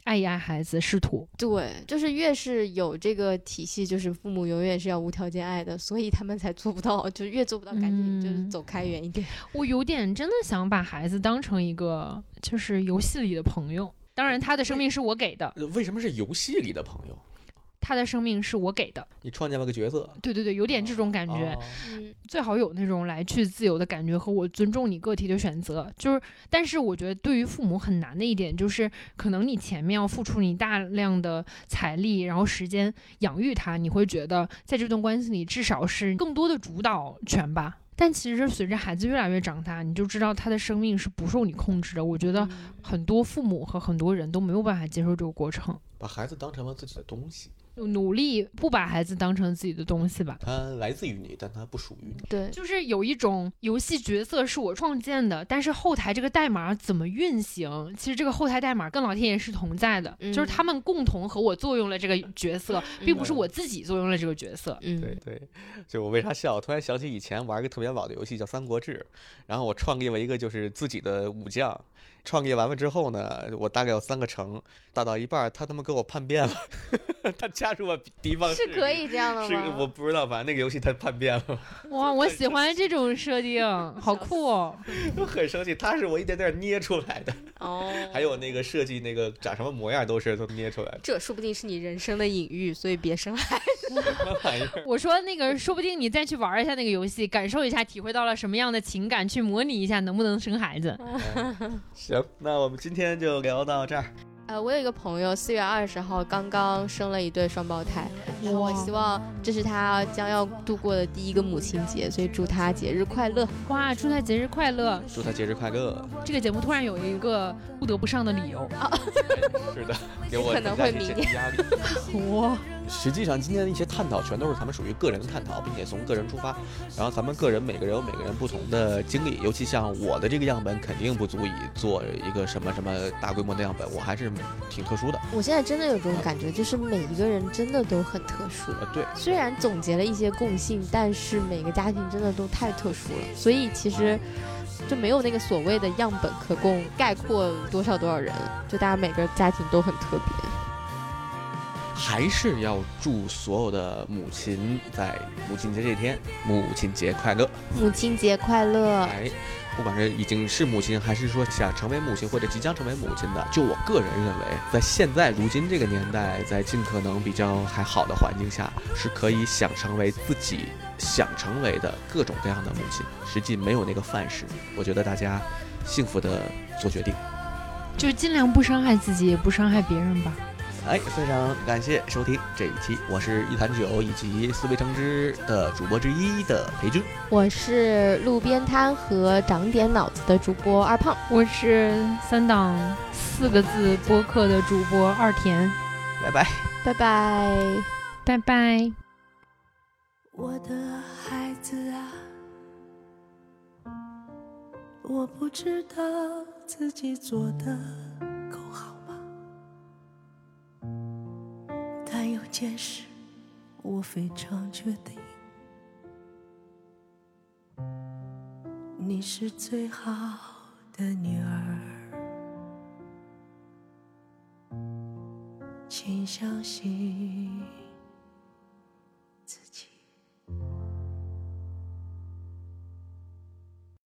爱一爱孩子，试图对，就是越是有这个体系，就是父母永远是要无条件爱的，所以他们才做不到，就越做不到，赶紧就是走开远一点。我有点真的想把孩子当成一个就是游戏里的朋友，当然他的生命是我给的。为什么是游戏里的朋友？他的生命是我给的，你创建了个角色，对对对，有点这种感觉，嗯，最好有那种来去自由的感觉和我尊重你个体的选择，就是，但是我觉得对于父母很难的一点就是，可能你前面要付出你大量的财力，然后时间养育他，你会觉得在这段关系里至少是更多的主导权吧，但其实随着孩子越来越长大，你就知道他的生命是不受你控制的。我觉得很多父母和很多人都没有办法接受这个过程，把孩子当成了自己的东西。努力不把孩子当成自己的东西吧。他来自于你，但他不属于你。对，就是有一种游戏角色是我创建的，但是后台这个代码怎么运行？其实这个后台代码跟老天爷是同在的，就是他们共同和我作用了这个角色，并不是我自己作用了这个角色。嗯，对对。就我为啥笑？突然想起以前玩一个特别老的游戏叫《三国志》，然后我创立了一个就是自己的武将。创业完了之后呢，我大概有三个城，打到一半，他他妈给我叛变了，他加入了敌方是可以这样的吗？是我不知道，反正那个游戏他叛变了。哇，我喜欢这种设定，好酷哦！我很生气，他是我一点点捏出来的哦。还有那个设计，那个长什么模样都是都捏出来的。这说不定是你人生的隐喻，所以别生孩子。我说那个，说不定你再去玩一下那个游戏，感受一下，体会到了什么样的情感，去模拟一下能不能生孩子。行。那我们今天就聊到这儿。呃，我有一个朋友，四月二十号刚刚生了一对双胞胎，然后我希望这是他将要度过的第一个母亲节，所以祝他节日快乐。哇，祝他节日快乐！祝他节日快乐！这个节目突然有一个不得不上的理由啊。是的，给我可能会明年压力。哇，实际上今天的一些探讨全都是咱们属于个人的探讨，并且从个人出发，然后咱们个人每个人有每个人不同的经历，尤其像我的这个样本肯定不足以做一个什么什么大规模的样本，我还是挺特殊的。我现在真的有这种感觉，就是每一个人真的都很特殊。呃，对，虽然总结了一些共性，但是每个家庭真的都太特殊了，所以其实就没有那个所谓的样本可供概括多少多少人，就大家每个家庭都很特别。还是要祝所有的母亲在母亲节这天母亲节快乐，母亲节快乐！哎，不管是已经是母亲，还是说想成为母亲或者即将成为母亲的，就我个人认为，在现在如今这个年代，在尽可能比较还好的环境下，是可以想成为自己想成为的各种各样的母亲。实际没有那个范式，我觉得大家幸福的做决定，就尽量不伤害自己，也不伤害别人吧。哎，非常感谢收听这一期，我是一坛酒以及思维成汁的主播之一的裴军，我是路边摊和长点脑子的主播二胖，我是三档四个字播客的主播二田，拜拜，拜拜，拜拜。我的孩子啊，我不知道自己做的但有件事我非常确定，你是最好的女儿，请相信。